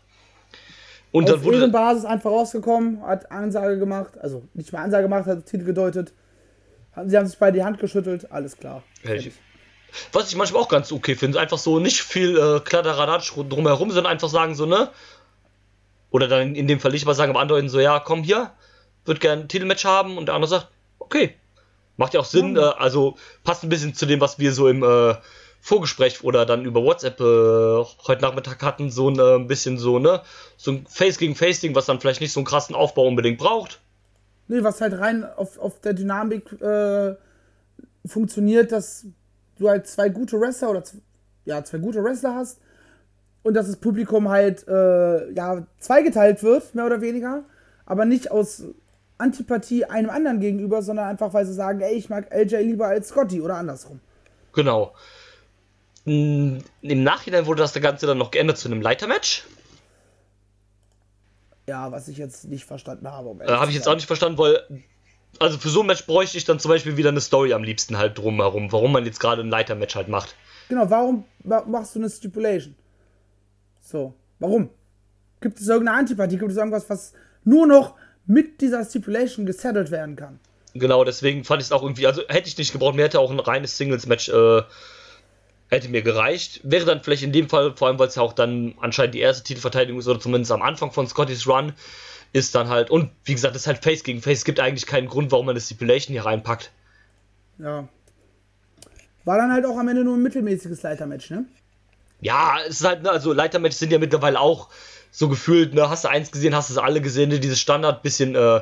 Und Auf dann wurde. Basis einfach rausgekommen, hat Ansage gemacht, also nicht mal Ansage gemacht, hat Titel gedeutet. Sie haben sich bei die Hand geschüttelt, alles klar. Ich, was ich manchmal auch ganz okay finde. Einfach so nicht viel äh, Kladderadatsch drumherum, sondern einfach sagen so, ne? Oder dann in dem Fall nicht mal sagen, aber andeuten so, ja, komm hier, wird gerne ein Titelmatch haben und der andere sagt, okay. Macht ja auch Sinn, ja. Äh, also passt ein bisschen zu dem, was wir so im äh, Vorgespräch oder dann über WhatsApp äh, heute Nachmittag hatten, so ein äh, bisschen so, ne? So ein Face gegen Face-Ding, was dann vielleicht nicht so einen krassen Aufbau unbedingt braucht. Nee, was halt rein auf, auf der Dynamik äh, funktioniert, dass du halt zwei gute Wrestler oder ja, zwei gute Wrestler hast und dass das Publikum halt äh, ja, zweigeteilt wird, mehr oder weniger, aber nicht aus Antipathie einem anderen gegenüber, sondern einfach, weil sie sagen, ey, ich mag LJ lieber als Scotty oder andersrum. Genau. Im Nachhinein wurde das Ganze dann noch geändert zu einem Leitermatch. Ja, was ich jetzt nicht verstanden habe. Um äh, habe ich jetzt auch nicht verstanden, weil also für so ein Match bräuchte ich dann zum Beispiel wieder eine Story am liebsten halt drumherum, warum man jetzt gerade ein Leitermatch halt macht. Genau, warum machst du eine Stipulation? So, warum? Gibt es irgendeine Antipathie? Gibt es irgendwas, was nur noch mit dieser Stipulation gesettelt werden kann? Genau, deswegen fand ich es auch irgendwie, also hätte ich nicht gebraucht, mir hätte auch ein reines Singles-Match äh, hätte mir gereicht. Wäre dann vielleicht in dem Fall, vor allem weil es ja auch dann anscheinend die erste Titelverteidigung ist, oder zumindest am Anfang von Scottys Run, ist dann halt, und wie gesagt, das ist halt Face gegen Face, es gibt eigentlich keinen Grund, warum man eine Stipulation hier reinpackt. Ja. War dann halt auch am Ende nur ein mittelmäßiges Leitermatch, ne? Ja, es ist halt, ne, also Leitermatches sind ja mittlerweile auch so gefühlt, ne, hast du eins gesehen, hast du es alle gesehen, ne, dieses Standard bisschen, äh,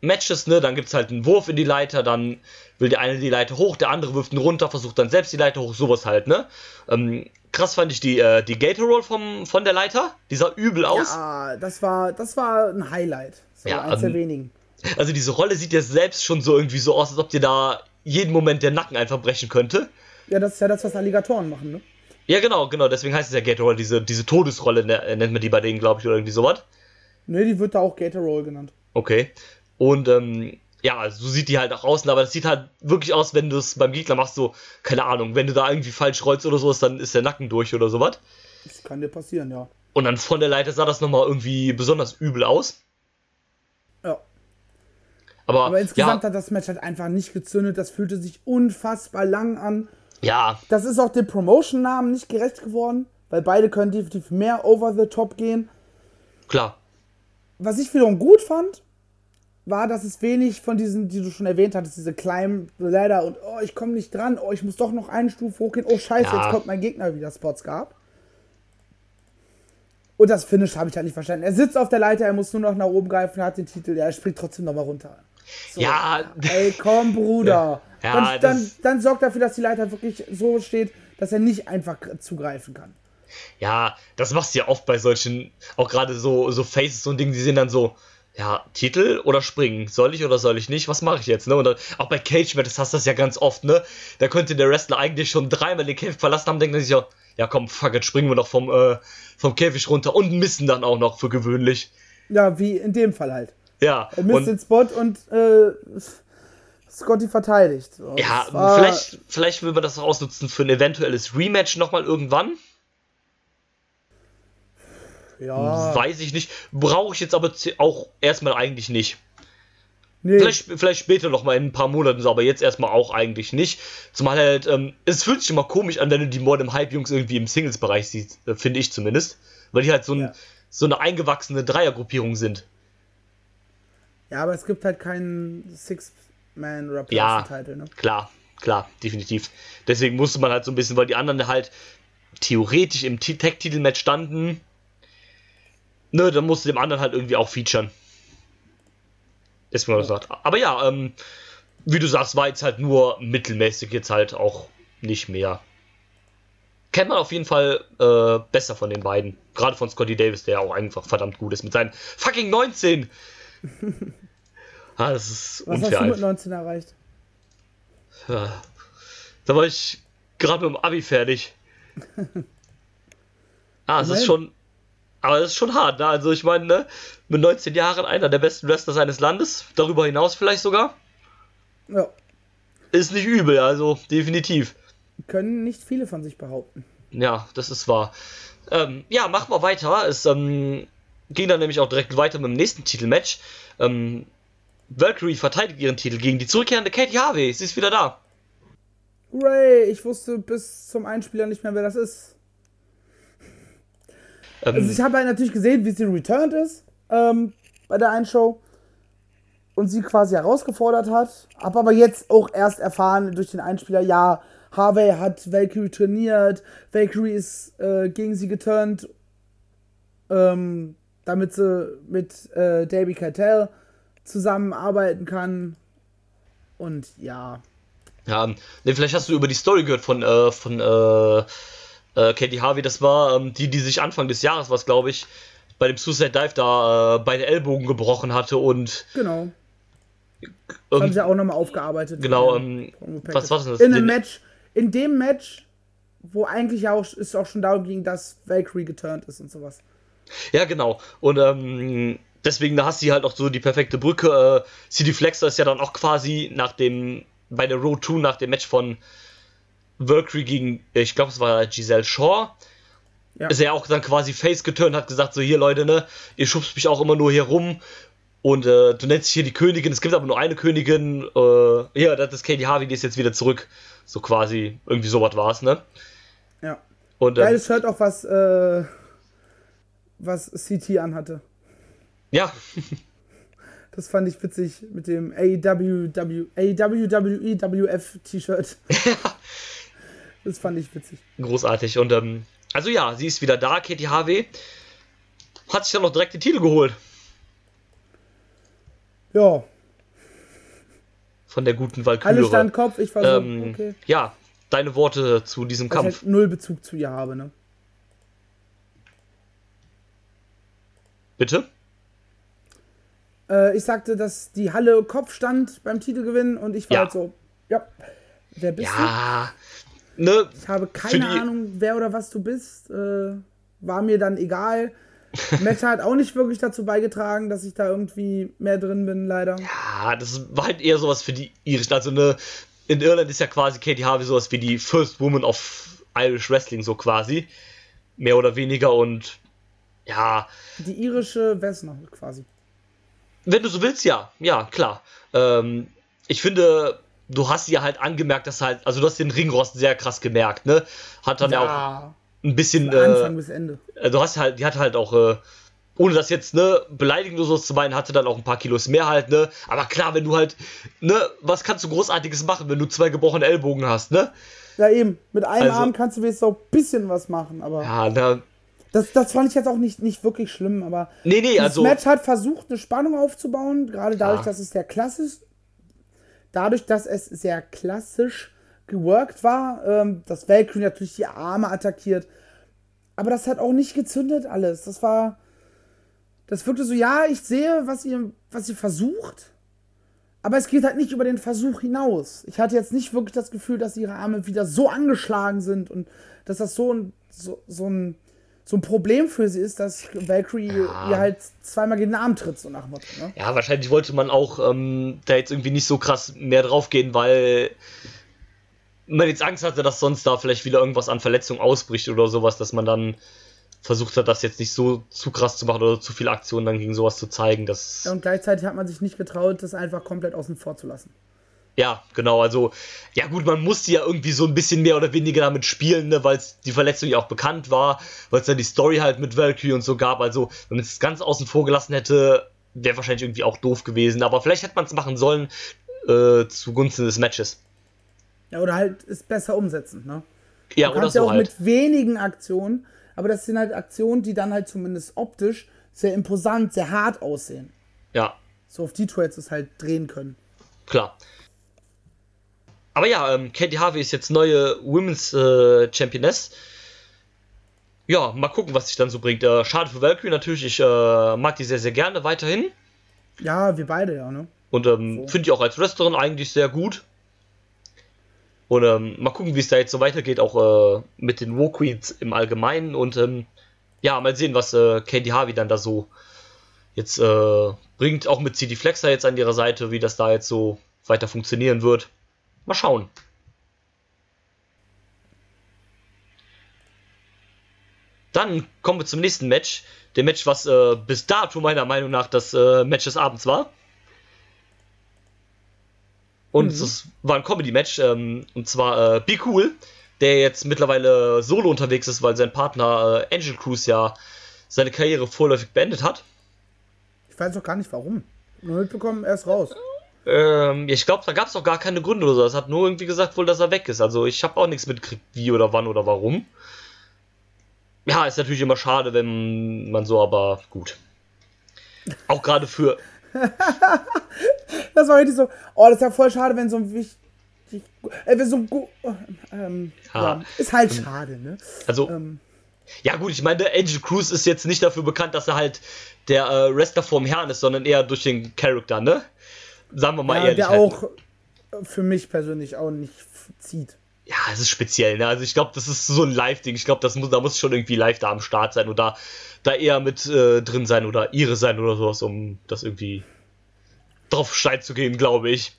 Matches, ne, dann gibt es halt einen Wurf in die Leiter, dann will der eine die Leiter hoch, der andere wirft ihn runter, versucht dann selbst die Leiter hoch, sowas halt, ne? Ähm, krass fand ich die, äh, die Gator Roll vom, von der Leiter, die sah übel aus. Ja, das war, das war ein Highlight. So Ja, eins der ähm, wenigen. Also diese Rolle sieht ja selbst schon so irgendwie so aus, als ob dir da jeden Moment der Nacken einfach brechen könnte. Ja, das ist ja das, was Alligatoren machen, ne? Ja, genau, genau, deswegen heißt es ja Gator Roll, diese, diese Todesrolle ne, nennt man die bei denen, glaube ich, oder irgendwie sowas. Ne, die wird da auch Gator Roll genannt. Okay. Und ähm, ja, so sieht die halt auch aus, aber das sieht halt wirklich aus, wenn du es beim Gegner machst, so, keine Ahnung, wenn du da irgendwie falsch rollst oder sowas, dann ist der Nacken durch oder sowas. Das kann dir passieren, ja. Und dann von der Leiter sah das nochmal irgendwie besonders übel aus. Ja. Aber, Aber insgesamt ja, hat das Match halt einfach nicht gezündet. Das fühlte sich unfassbar lang an. ja, Das ist auch dem Promotion-Namen nicht gerecht geworden, weil beide können definitiv mehr over the top gehen. klar. Was ich wiederum gut fand, war, dass es wenig von diesen, die du schon erwähnt hattest, diese Climb Ladder und oh, ich komme nicht dran, oh, ich muss doch noch eine Stufe hochgehen, oh scheiße, Ja. jetzt kommt mein Gegner wieder Spots gab. Und das Finish habe ich halt nicht verstanden. Er sitzt auf der Leiter, er muss nur noch nach oben greifen, hat den Titel, ja, er springt trotzdem nochmal runter. So. Ja, Ey, komm, Bruder. Ja, dann, das- dann, dann sorgt dafür, dass die Leiter wirklich so steht, dass er nicht einfach zugreifen kann. ja, das machst du ja oft bei solchen, auch gerade so, so Faces und Dingen, die sind dann so, ja, Titel oder springen? Soll ich oder soll ich nicht? Was mache ich jetzt, ne? Und dann, auch bei Cage Matches hast du das ja ganz oft, ne? Da könnte der Wrestler eigentlich schon dreimal den Käfig verlassen haben, denkt er sich ja, ja komm, fuck, jetzt springen wir noch vom, äh, vom Käfig runter und missen dann auch noch für gewöhnlich. Ja, wie in dem Fall halt. Ja, Er misst und, den Spot und äh, Scotty verteidigt. So, ja, vielleicht, vielleicht will man das auch ausnutzen für ein eventuelles Rematch nochmal irgendwann. Ja, Weiß ich nicht. Brauche ich jetzt aber auch erstmal eigentlich nicht. nee, Vielleicht, vielleicht später noch mal in ein paar Monaten, so, aber jetzt erstmal auch eigentlich nicht. Zumal halt, ähm, es fühlt sich immer komisch an, wenn du die Modern Hype-Jungs irgendwie im Singles-Bereich siehst, äh, finde ich zumindest. Weil die halt so, ein, Ja. so eine eingewachsene Dreiergruppierung sind. ja, aber es gibt halt keinen Six-Man oder Ja. Ne? Klar, klar, definitiv. Deswegen musste man halt so ein bisschen, weil die anderen halt theoretisch im Tag-Titel-Match standen. Ne, dann musste dem anderen halt irgendwie auch featuren. Deswegen ja. gesagt. Aber ja, ähm, wie du sagst, war jetzt halt nur mittelmäßig, jetzt halt auch nicht mehr. Kennt man auf jeden Fall äh, besser von den beiden. Gerade von Scotty Davis, der auch einfach verdammt gut ist mit seinen fucking 19. ah, das ist Was hast unfair. du mit einfach. 19 erreicht? Ja. Da war ich gerade mit dem Abi fertig. Ah, es ist schon. Aber es ist schon hart, ne? Also ich meine, ne? Mit 19 Jahren einer der besten Wrestler seines Landes, darüber hinaus vielleicht sogar. Ja, Ist nicht übel, also definitiv. können nicht viele von sich behaupten. Ja, das ist wahr. Ähm, ja, machen wir weiter. Es ähm, ging dann nämlich auch direkt weiter mit dem nächsten Titelmatch. Ähm, Valkyrie verteidigt ihren Titel gegen die zurückkehrende Katie Harvey. Sie ist wieder da. Hooray, ich wusste bis zum Einspieler nicht mehr, wer das ist. Ähm, Also ich habe halt natürlich gesehen, wie sie returned ist ähm, bei der einen Show und sie quasi herausgefordert hat. Habe aber jetzt auch erst erfahren durch den Einspieler, ja, Harvey hat Valkyrie trainiert, Valkyrie ist äh, gegen sie geturnt, ähm, damit sie mit äh, Davy Keitel zusammenarbeiten kann. Und ja, Ja, nee, vielleicht hast du über die Story gehört von, äh, von äh, äh, Katie Harvey. Das war ähm, die, die sich Anfang des Jahres, was glaube ich, bei dem Suicide Dive da äh, beide Ellbogen gebrochen hatte und genau. Das haben ähm, sie auch nochmal aufgearbeitet. genau, ähm, was war das denn? In einem Match, in dem Match, wo eigentlich auch, es auch schon darum ging, dass Valkyrie geturnt ist und sowas. Ja, genau. Und ähm, deswegen, da hast du halt auch so die perfekte Brücke. Äh, CD Flexer ist ja dann auch quasi nach dem, bei der Road 2, nach dem Match von Valkyrie gegen, ich glaube, es war Giselle Shaw. Ja. Ist er auch dann quasi face geturnt, hat gesagt, so hier Leute, ne, ihr schubst mich auch immer nur hier rum. Und äh, du nennst dich hier die Königin, es gibt aber nur eine Königin. Äh, ja, das ist Katie Harvey, die ist jetzt wieder zurück. So quasi, irgendwie sowas war es, ne? Ja. Und, ähm, Geiles Shirt auch, was, äh, was CT anhatte. ja, Das fand ich witzig mit dem AWW, AWWEWF T-Shirt. Das fand ich witzig. großartig. Und ähm, also ja, sie ist wieder da, Katie Harvey. Hat sich dann noch direkt den Titel geholt Ja, von der guten Valkyrie. stand Kopf, ich war so, Ähm, okay. Ja, deine Worte zu diesem Weil ich Kampf. halt null Bezug zu ihr habe, ne? Bitte? Äh, ich sagte, dass die Halle Kopf stand beim Titelgewinn und ich war Ja. halt so, ja, wer bist du? Ne? Ich habe keine Ahnung, wer oder was du bist. Äh, war mir dann egal. Matt hat auch nicht wirklich dazu beigetragen, dass ich da irgendwie mehr drin bin, leider. Ja, das war halt eher sowas für die irischen. Also ne, in Irland ist ja quasi Katie Harvey sowas wie die First Woman of Irish Wrestling, so quasi. Mehr oder weniger und ja, Die irische Wessner quasi. wenn du so willst, ja, ja, klar. Ähm, ich finde, du hast ja halt angemerkt, dass halt, also du hast den Ringrost sehr krass gemerkt, ne? Hat dann ja, auch Ja, ein bisschen, von Anfang äh, bis Ende. äh, du hast halt, die hat halt auch, äh, ohne das jetzt, ne, beleidigend oder so zu meinen, hatte dann auch ein paar Kilos mehr halt, ne? Aber klar, wenn du halt, ne, was kannst du Großartiges machen, wenn du zwei gebrochene Ellbogen hast, ne? Ja, eben. Mit einem Also- Arm kannst du jetzt auch ein bisschen was machen, aber Ja, ne, das, das fand ich jetzt auch nicht, nicht wirklich schlimm, aber nee, nee, das also, Match hat versucht, eine Spannung aufzubauen, gerade dadurch, Ja. dass es sehr klassisch, dadurch, dass es sehr klassisch geworkt war, ähm, dass Valkyrie natürlich die Arme attackiert, aber das hat auch nicht gezündet alles. Das war, das wirkte so, ja, ich sehe, was ihr, was ihr versucht, aber es geht halt nicht über den Versuch hinaus. Ich hatte jetzt nicht wirklich das Gefühl, dass ihre Arme wieder so angeschlagen sind und dass das so ein, so, so ein, so ein Problem für sie ist, dass Valkyrie Ja. ihr halt zweimal gegen den Arm tritt, so nach Motto. Ne? ja, wahrscheinlich wollte man auch ähm, da jetzt irgendwie nicht so krass mehr draufgehen, weil man jetzt Angst hatte, dass sonst da vielleicht wieder irgendwas an Verletzung ausbricht oder sowas, dass man dann versucht hat, das jetzt nicht so zu krass zu machen oder zu viele Aktionen dann gegen sowas zu zeigen. Das, Ja, und gleichzeitig hat man sich nicht getraut, das einfach komplett außen vor zu lassen. Ja, genau, also, ja gut, man musste ja irgendwie so ein bisschen mehr oder weniger damit spielen, ne, weil die Verletzung ja auch bekannt war, weil es dann die Story halt mit Valkyrie und so gab, also, wenn man es ganz außen vor gelassen hätte, wäre wahrscheinlich irgendwie auch doof gewesen, aber vielleicht hätte man es machen sollen, äh, zugunsten des Matches. Ja, oder halt es besser umsetzen. Ne? Ja, Du oder kannst ja so auch halt. mit wenigen Aktionen, aber das sind halt Aktionen, die dann halt zumindest optisch sehr imposant, sehr hart aussehen. Ja, So auf die du es halt drehen können. klar. Aber ja, ähm, Katie Harvey ist jetzt neue Women's äh, Championess. Ja, mal gucken, was sich dann so bringt. Äh, schade für Valkyrie natürlich. Ich äh, mag die sehr, sehr gerne weiterhin. Ja, wir beide ja, ne? Und ähm, So. finde ich auch als Wrestlerin eigentlich sehr gut. Und ähm, mal gucken, wie es da jetzt so weitergeht, auch äh, mit den War Queens im Allgemeinen. Und ähm, ja, mal sehen, was äh, Katie Harvey dann da so jetzt äh, bringt. Auch mit CD Flexer jetzt an ihrer Seite, wie das da jetzt so weiter funktionieren wird. Mal schauen. Dann kommen wir zum nächsten Match. Dem Match, was äh, bis dato meiner Meinung nach das äh, Match des Abends war. Und es war ein Comedy-Match. Ähm, und zwar äh, Be Cool, der jetzt mittlerweile solo unterwegs ist, weil sein Partner äh, Angel Cruz ja seine Karriere vorläufig beendet hat. Ich weiß auch gar nicht warum. Nur mitbekommen, er ist raus. Ähm, ich glaube, da gab es auch gar keine Gründe oder so. Es hat nur irgendwie gesagt wohl, dass er weg ist. Also ich habe auch nichts mitgekriegt, wie oder wann oder warum. Ja, ist natürlich immer schade, wenn man so, aber gut. Auch gerade für. Das war richtig so, oh, das ist ja voll schade, wenn so ein wichtig. Äh, wenn so gut. Ähm, Ja. Ist halt schade, ne? Also, Ähm, ja gut, ich meine, Angel Cruz ist jetzt nicht dafür bekannt, dass er halt der äh, Wrestler vorm Herrn ist, sondern eher durch den Charakter, ne? Sagen wir mal ja, ehrlich. der halt. auch äh, für mich persönlich auch nicht zieht. Ja, es ist speziell, ne? Also ich glaube, das ist so ein Live-Ding. Ich glaube, das muss, da muss schon irgendwie live da am Start sein oder da eher mit äh, drin sein oder ihre sein oder sowas, um das irgendwie drauf steil zu gehen, glaube ich.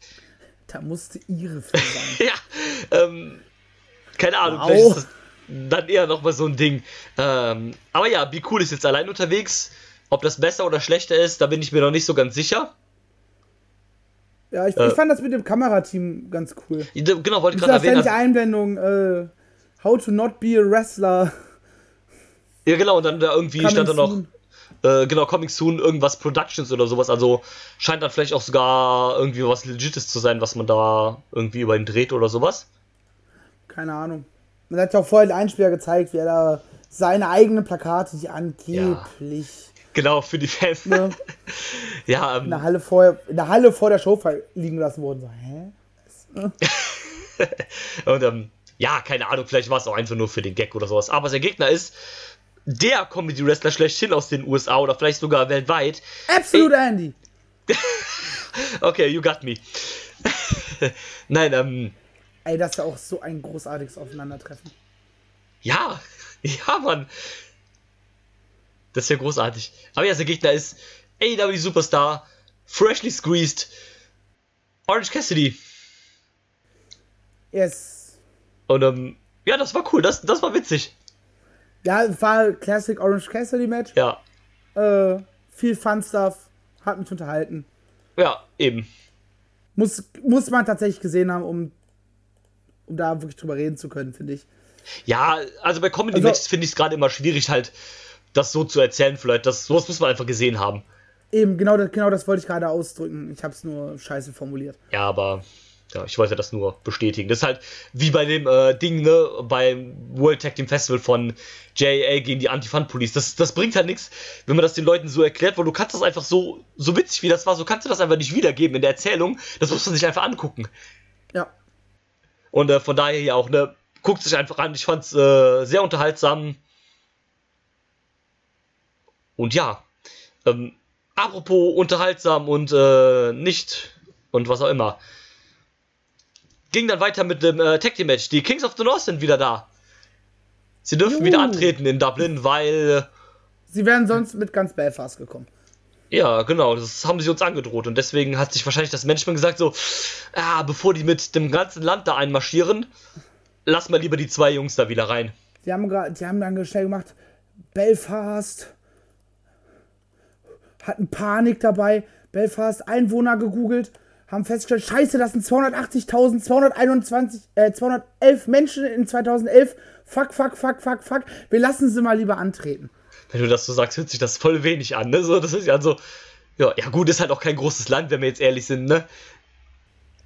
Da musste ihre sein. ja, ähm, keine Ahnung, Wow. vielleicht ist das dann eher nochmal so ein Ding. Ähm, aber ja, Be Cool ist jetzt allein unterwegs. Ob das besser oder schlechter ist, da bin ich mir noch nicht so ganz sicher. Ja, ich, äh, ich fand das mit dem Kamerateam ganz cool. Genau, wollte ich gerade erwähnen. Das Einblendung, äh, How to not be a wrestler. Ja, genau, und dann da irgendwie Coming stand da noch, äh, genau, Coming Soon, irgendwas Productions oder sowas. Also scheint dann vielleicht auch sogar irgendwie was Legites zu sein, was man da irgendwie über ihn dreht oder sowas. Keine Ahnung. Man hat ja auch vorher den Einspieler gezeigt, wie er da seine eigenen Plakate, die angeblich. Ja. Genau, für die Fans. Ne? ja, ähm, in, der Halle vor, in der Halle vor der Show liegen lassen wurden. So, hä? Und ähm, ja, keine Ahnung, vielleicht war es auch einfach nur für den Gag oder sowas. Aber sein Gegner ist der Comedy-Wrestler schlechthin aus den USA oder vielleicht sogar weltweit. Absolute Ey. Andy. okay, you got me. Nein, ähm. Ey, das ist ja auch so ein großartiges Aufeinandertreffen. Ja, ja, Mann. Das ist ja großartig. Aber ja, sein Gegner ist AEW Superstar, freshly squeezed, Orange Cassidy. Yes. Und ähm, ja, das war cool, das, das war witzig. Ja, war Classic Orange Cassidy Match. Ja. Äh, viel Fun Stuff, hat mich unterhalten. Ja, eben. Muss, muss man tatsächlich gesehen haben, um, um da wirklich drüber reden zu können, finde ich. Ja, also bei Comedy-Matches also, finde ich es gerade immer schwierig, halt das so zu erzählen, vielleicht. Das, sowas muss man einfach gesehen haben. Eben, genau das, genau das wollte ich gerade ausdrücken. Ich habe es nur scheiße formuliert. Ja, aber ja, ich wollte das nur bestätigen. Das ist halt wie bei dem äh, Ding, ne, beim World Tag Team Festival von JA gegen die Anti-Fun-Police. Das, das bringt halt nichts, wenn man das den Leuten so erklärt, weil du kannst das einfach so, so witzig wie das war, so kannst du das einfach nicht wiedergeben in der Erzählung. Das muss man sich einfach angucken. Ja. Und äh, von daher hier auch, ne, guckt sich einfach an. Ich fand's äh, sehr unterhaltsam. Und ja, ähm, apropos unterhaltsam und äh, nicht und was auch immer. Ging dann weiter mit dem äh, Tag Team Match. Die Kings of the North sind wieder da. Sie dürfen Juhu. wieder antreten in Dublin, weil. Sie wären sonst mit ganz Belfast gekommen. Ja, genau, das haben sie uns angedroht und deswegen hat sich wahrscheinlich das Management gesagt so, ah, bevor die mit dem ganzen Land da einmarschieren, lass mal lieber die zwei Jungs da wieder rein. Die haben, die haben dann schnell gemacht, Belfast, hatten Panik dabei, Belfast Einwohner gegoogelt, haben festgestellt, scheiße, das sind 280.221, äh, 211 Menschen in 2011. Fuck, fuck, fuck, fuck, fuck. Wir lassen sie mal lieber antreten. Wenn du das so sagst, hört sich das voll wenig an, ne? So, das ist ja so, ja, ja gut, ist halt auch kein großes Land, wenn wir jetzt ehrlich sind, ne?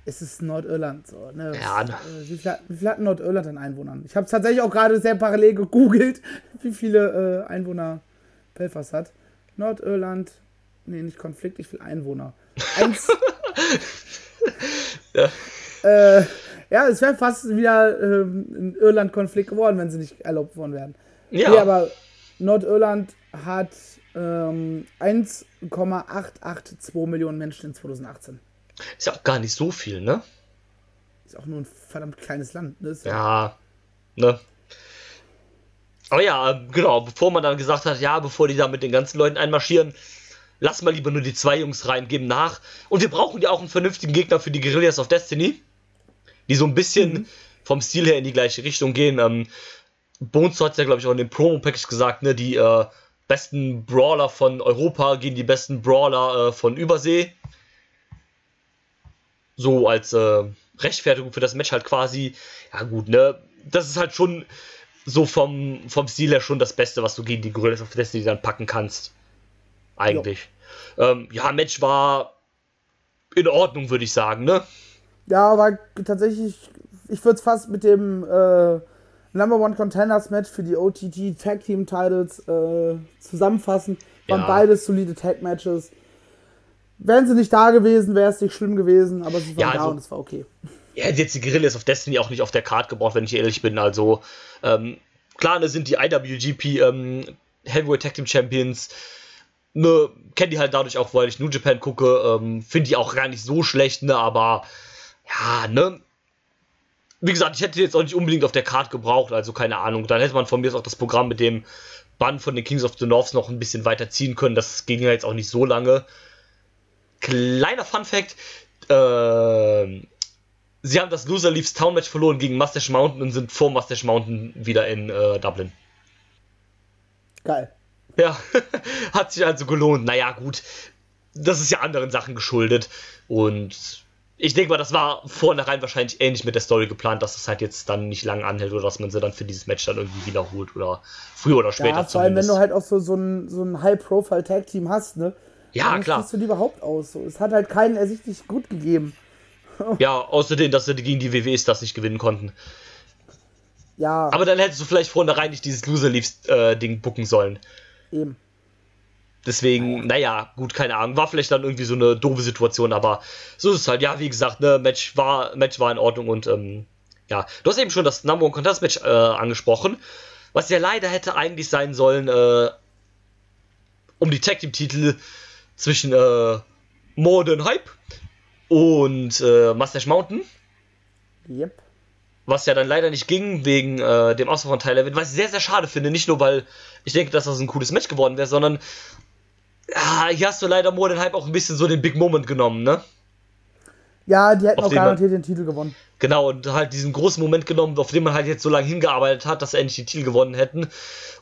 Es ist Nordirland so, ne? Ja. Ne. Äh, wie, viel, wie viel hat Nordirland an Einwohnern? Ich habe tatsächlich auch gerade sehr parallel gegoogelt, wie viele äh, Einwohner Belfast hat. Nordirland, nee, nicht Konflikt, ich will Einwohner. Eins. ja. Äh, ja, es wäre fast wieder ähm, ein Irland-Konflikt geworden, wenn sie nicht erlaubt worden wären. Ja. Nee, aber Nordirland hat ähm, 1,882 Millionen Menschen in 2018. Ist ja auch gar nicht so viel, ne? Ist auch nur ein verdammt kleines Land, ne? Ja, ne? Aber ja, genau, bevor man dann gesagt hat, ja, bevor die da mit den ganzen Leuten einmarschieren, lass mal lieber nur die zwei Jungs rein, geben nach. Und wir brauchen ja auch einen vernünftigen Gegner für die Guerrillas of Destiny, die so ein bisschen mhm. vom Stil her in die gleiche Richtung gehen. Ähm, Bones hat ja, glaube ich, auch in dem Promo-Package gesagt, ne, die äh, besten Brawler von Europa gegen die besten Brawler äh, von Übersee. So als äh, Rechtfertigung für das Match halt quasi. Ja, gut, ne? Das ist halt schon so vom, vom Stil her schon das Beste, was du gegen die Gorillas of Destiny dann packen kannst. Eigentlich. Ähm, ja, Match war in Ordnung, würde ich sagen, ne? Ja, aber tatsächlich, ich würde es fast mit dem äh, Number One Contenders Match für die OTT Tag Team Titles äh, zusammenfassen. Waren ja. beides solide Tag Matches. Wären sie nicht da gewesen, wäre es nicht schlimm gewesen, aber sie waren ja, also, da und es war okay. Ja, jetzt die Guerillas of Destiny auch nicht auf der Card gebraucht, wenn ich ehrlich bin. Also, ähm, klar, das sind die IWGP ähm, Heavyweight Tag Team Champions ne, kenne die halt dadurch auch, weil ich New Japan gucke, ähm, finde die auch gar nicht so schlecht, ne, aber ja, ne. Wie gesagt, ich hätte jetzt auch nicht unbedingt auf der Card gebraucht, also keine Ahnung. Dann hätte man von mir auch das Programm mit dem Bann von den Kings of the North noch ein bisschen weiter ziehen können. Das ging ja jetzt auch nicht so lange. Kleiner Fun Fact: äh, Sie haben das Loser Leaves Town Match verloren gegen Mustache Mountain und sind vor Mustache Mountain wieder in äh, Dublin. Geil. Ja, hat sich also gelohnt. Naja, gut, das ist ja anderen Sachen geschuldet. Und ich denke mal, das war vornherein wahrscheinlich ähnlich mit der Story geplant, dass das halt jetzt dann nicht lange anhält oder dass man sie dann für dieses Match dann irgendwie wiederholt oder früher oder später. Ja, vor allem, wenn du halt auch so, so ein, so ein High-Profile-Tag-Team hast, ne? Ja, Dann klar. schließt du die überhaupt aus. So. Es hat halt keinen ersichtlich gut gegeben. Ja, außerdem, dass sie gegen die WWs das nicht gewinnen konnten. Ja, Aber dann hättest du vielleicht vornherein nicht dieses Loser Leaves-Ding bucken sollen. Eben. Deswegen, naja, gut, keine Ahnung. War vielleicht dann irgendwie so eine doofe Situation, aber so ist es halt. Ja, wie gesagt, ne, Match war, Match war in Ordnung und ähm, ja, du hast eben schon das Number One Contest Match äh, angesprochen, was ja leider hätte eigentlich sein sollen, äh, um die Tag Team Titel zwischen äh, Modern Hype und äh, Mustache Mountain, Yep. Was ja dann leider nicht ging wegen äh, dem Ausfall von Tyler Witt, was ich sehr, sehr schade finde. Nicht nur, weil ich denke, dass das ein cooles Match geworden wäre, sondern ja, hier hast du leider Modern Hype auch ein bisschen so den Big Moment genommen, ne? Ja, die hätten Auf auch den garantiert den Titel gewonnen. Genau, und halt diesen großen Moment genommen, auf den man halt jetzt so lange hingearbeitet hat, dass sie endlich die Titel gewonnen hätten.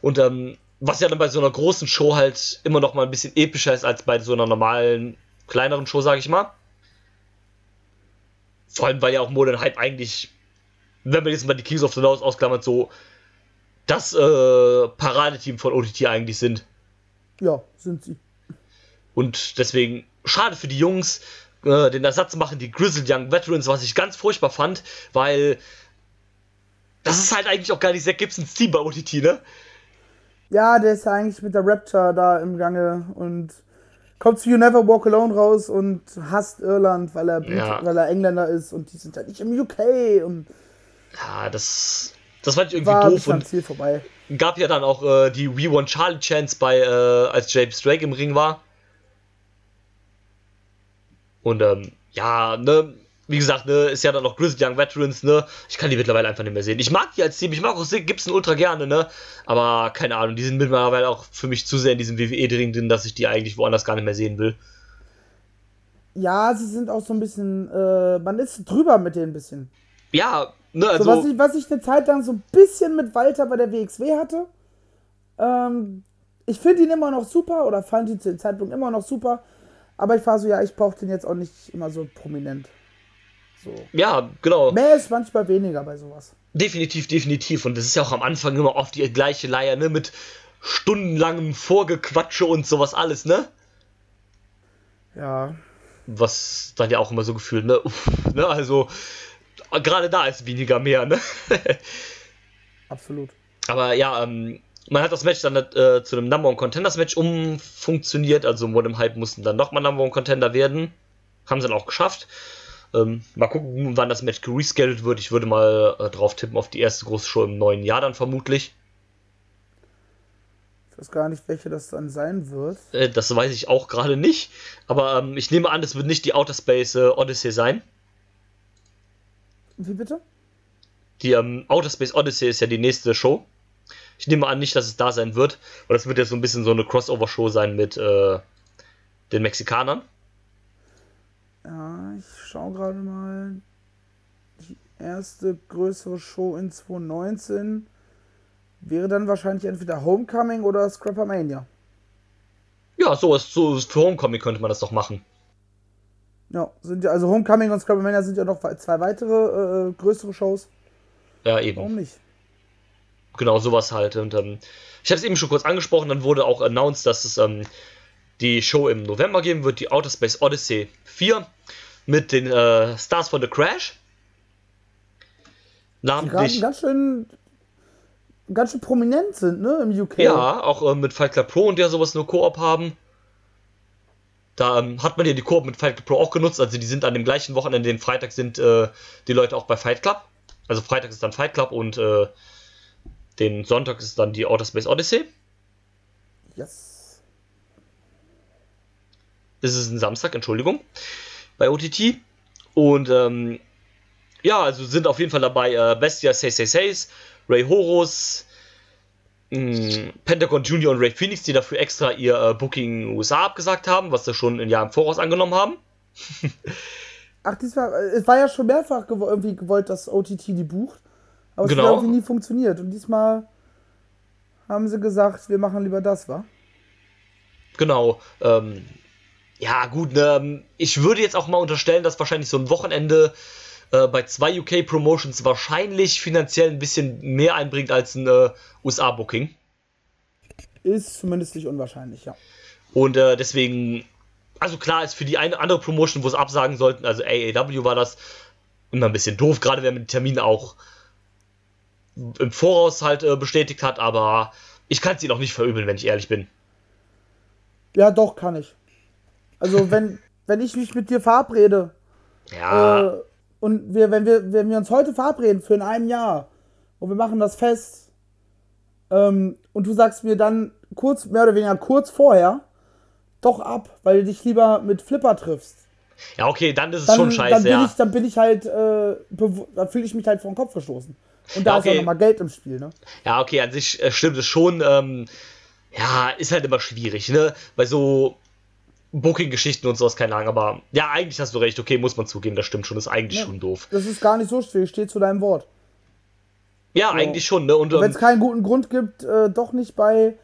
Und ähm, was ja dann bei so einer großen Show halt immer noch mal ein bisschen epischer ist als bei so einer normalen, kleineren Show, sag ich mal. Vor allem, weil ja auch Modern Hype eigentlich, wenn man jetzt mal die Kings of the North ausklammert, so das äh, Paradeteam von OTT eigentlich sind. Ja, sind sie. Und deswegen schade für die Jungs, äh, den Ersatz machen die Grizzled Young Veterans, was ich ganz furchtbar fand, weil das ist halt eigentlich auch gar nicht Zack Gibsons Team bei OTT, ne? Ja, der ist ja eigentlich mit der Raptor da im Gange und kommt zu You Never Walk Alone raus und hasst Irland, weil er, Ja. weil er Engländer ist und die sind ja nicht im UK und Ja, das, das fand ich irgendwie war doof und Ziel vorbei. gab ja dann auch äh, die We Want Charlie Chance bei, äh, als James Drake im Ring war. Und ähm, ja, ne, wie gesagt, ne, ist ja dann noch Grizzled Young Veterans, ne? Ich kann die mittlerweile einfach nicht mehr sehen. Ich mag die als Team, ich mag auch Zack Gibson ultra gerne, ne? Aber keine Ahnung, die sind mittlerweile auch für mich zu sehr in diesem WWE-Dring drin, dass ich die eigentlich woanders gar nicht mehr sehen will. Ja, sie sind auch so ein bisschen, äh, man ist drüber mit denen ein bisschen. Ja, ne, So, also. was, ich, was ich eine Zeit lang so ein bisschen mit Walter bei der WXW hatte. Ähm, ich finde ihn immer noch super oder fand ihn zu dem Zeitpunkt immer noch super. Aber ich war so, ja, ich brauche den jetzt auch nicht immer so prominent. So. ja, genau. Mehr ist manchmal weniger bei sowas. Definitiv, definitiv. Und das ist ja auch am Anfang immer oft die gleiche Leier, ne? Mit stundenlangem Vorgequatsche und sowas alles, ne? Ja. Was dann ja auch immer so gefühlt, ne? Uff, ne? Also, gerade da ist weniger mehr, ne? Absolut. Aber ja, ähm, man hat das Match dann äh, zu einem Number One Contenders Match umfunktioniert. Also Modern Hype mussten dann nochmal Number One Contender werden. Haben sie dann auch geschafft. Ähm, mal gucken, wann das Match gerescheduled wird. Ich würde mal äh, drauf tippen auf die erste große Show im neuen Jahr dann vermutlich. Ich weiß gar nicht, welche das dann sein wird. Äh, das weiß ich auch gerade nicht. Aber ähm, ich nehme an, es wird nicht die Outer Space äh, Odyssey sein. Wie bitte? Die ähm, Outer Space Odyssey ist ja die nächste Show. Ich nehme an, nicht, dass es da sein wird. Und das wird jetzt so ein bisschen so eine Crossover-Show sein mit äh, den Mexikanern. Ja, ich schaue gerade mal. Die erste größere Show in 2019 wäre dann wahrscheinlich entweder Homecoming oder Scrappermania. Ja, so ist so ist für Homecoming könnte man das doch machen. Ja, sind ja, also Homecoming und Scrappermania sind ja noch zwei weitere äh, größere Shows. Ja, Warum eben. nicht? Genau, sowas halt. Und ähm, ich habe es eben schon kurz angesprochen, dann wurde auch announced, dass es ähm, die Show im November geben wird, die Outer Space Odyssey 4 mit den äh, Stars von The Crash. Die Namentlich, ganz schön ganz schön prominent sind, ne, im UK. ja, auch äh, mit Fight Club Pro und der sowas nur Koop haben. Da ähm, hat man ja die Koop mit Fight Club Pro auch genutzt, also die sind an dem gleichen Wochenende, den Freitag sind äh, die Leute auch bei Fight Club. Also Freitag ist dann Fight Club und äh, den Sonntag ist dann die Outer Space Odyssey. Yes. Es ist ein Samstag, Entschuldigung, bei OTT. Und ähm, ja, also sind auf jeden Fall dabei äh, Bestia 666, Ray Horus, mh, Pentagon Junior und Ray Phoenix, die dafür extra ihr äh, Booking in USA abgesagt haben, was sie schon ein Jahr im Voraus angenommen haben. Ach, diesmal, äh, es war ja schon mehrfach gewo irgendwie gewollt, dass OTT die bucht. Aber es Genau. hat irgendwie nie funktioniert. Und diesmal haben sie gesagt, wir machen lieber das, wa? Genau. Ähm, ja, gut, ne, ich würde jetzt auch mal unterstellen, dass wahrscheinlich so ein Wochenende äh, bei zwei UK-Promotions wahrscheinlich finanziell ein bisschen mehr einbringt als ein äh, USA-Booking. Ist zumindest nicht unwahrscheinlich, ja. Und äh, deswegen, also klar ist für die eine andere Promotion, wo es absagen sollten, also AAW war das immer ein bisschen doof, gerade wenn man den Termin auch im Voraus halt äh, bestätigt hat, aber ich kann es ihnen auch nicht verübeln, wenn ich ehrlich bin. Ja, doch, kann ich. Also, wenn, wenn ich mich mit dir verabrede Ja, äh, und wir, wenn, wir, wenn wir uns heute verabreden für in einem Jahr und wir machen das fest ähm, und du sagst mir dann kurz, mehr oder weniger kurz vorher, doch ab, weil du dich lieber mit Flipper triffst. ja, okay, dann ist es Dann, schon scheiße, dann bin ja. ich, dann bin ich halt, äh, bewu- da fühle ich mich halt vor den Kopf gestoßen. Und da Ja, ist ja okay. nochmal Geld im Spiel, ne? Ja, okay, an sich äh, stimmt es schon. Ähm, ja, ist halt immer schwierig, ne? Bei so Booking-Geschichten und sowas, keine Ahnung. Aber ja, eigentlich hast du recht. Okay, muss man zugeben, das stimmt schon. Ist eigentlich Ja. schon doof. Das ist gar nicht so schwierig, steht zu deinem Wort. Ja, eigentlich schon, ne? Und, Wenn ähm, es keinen guten Grund gibt, äh, doch nicht bei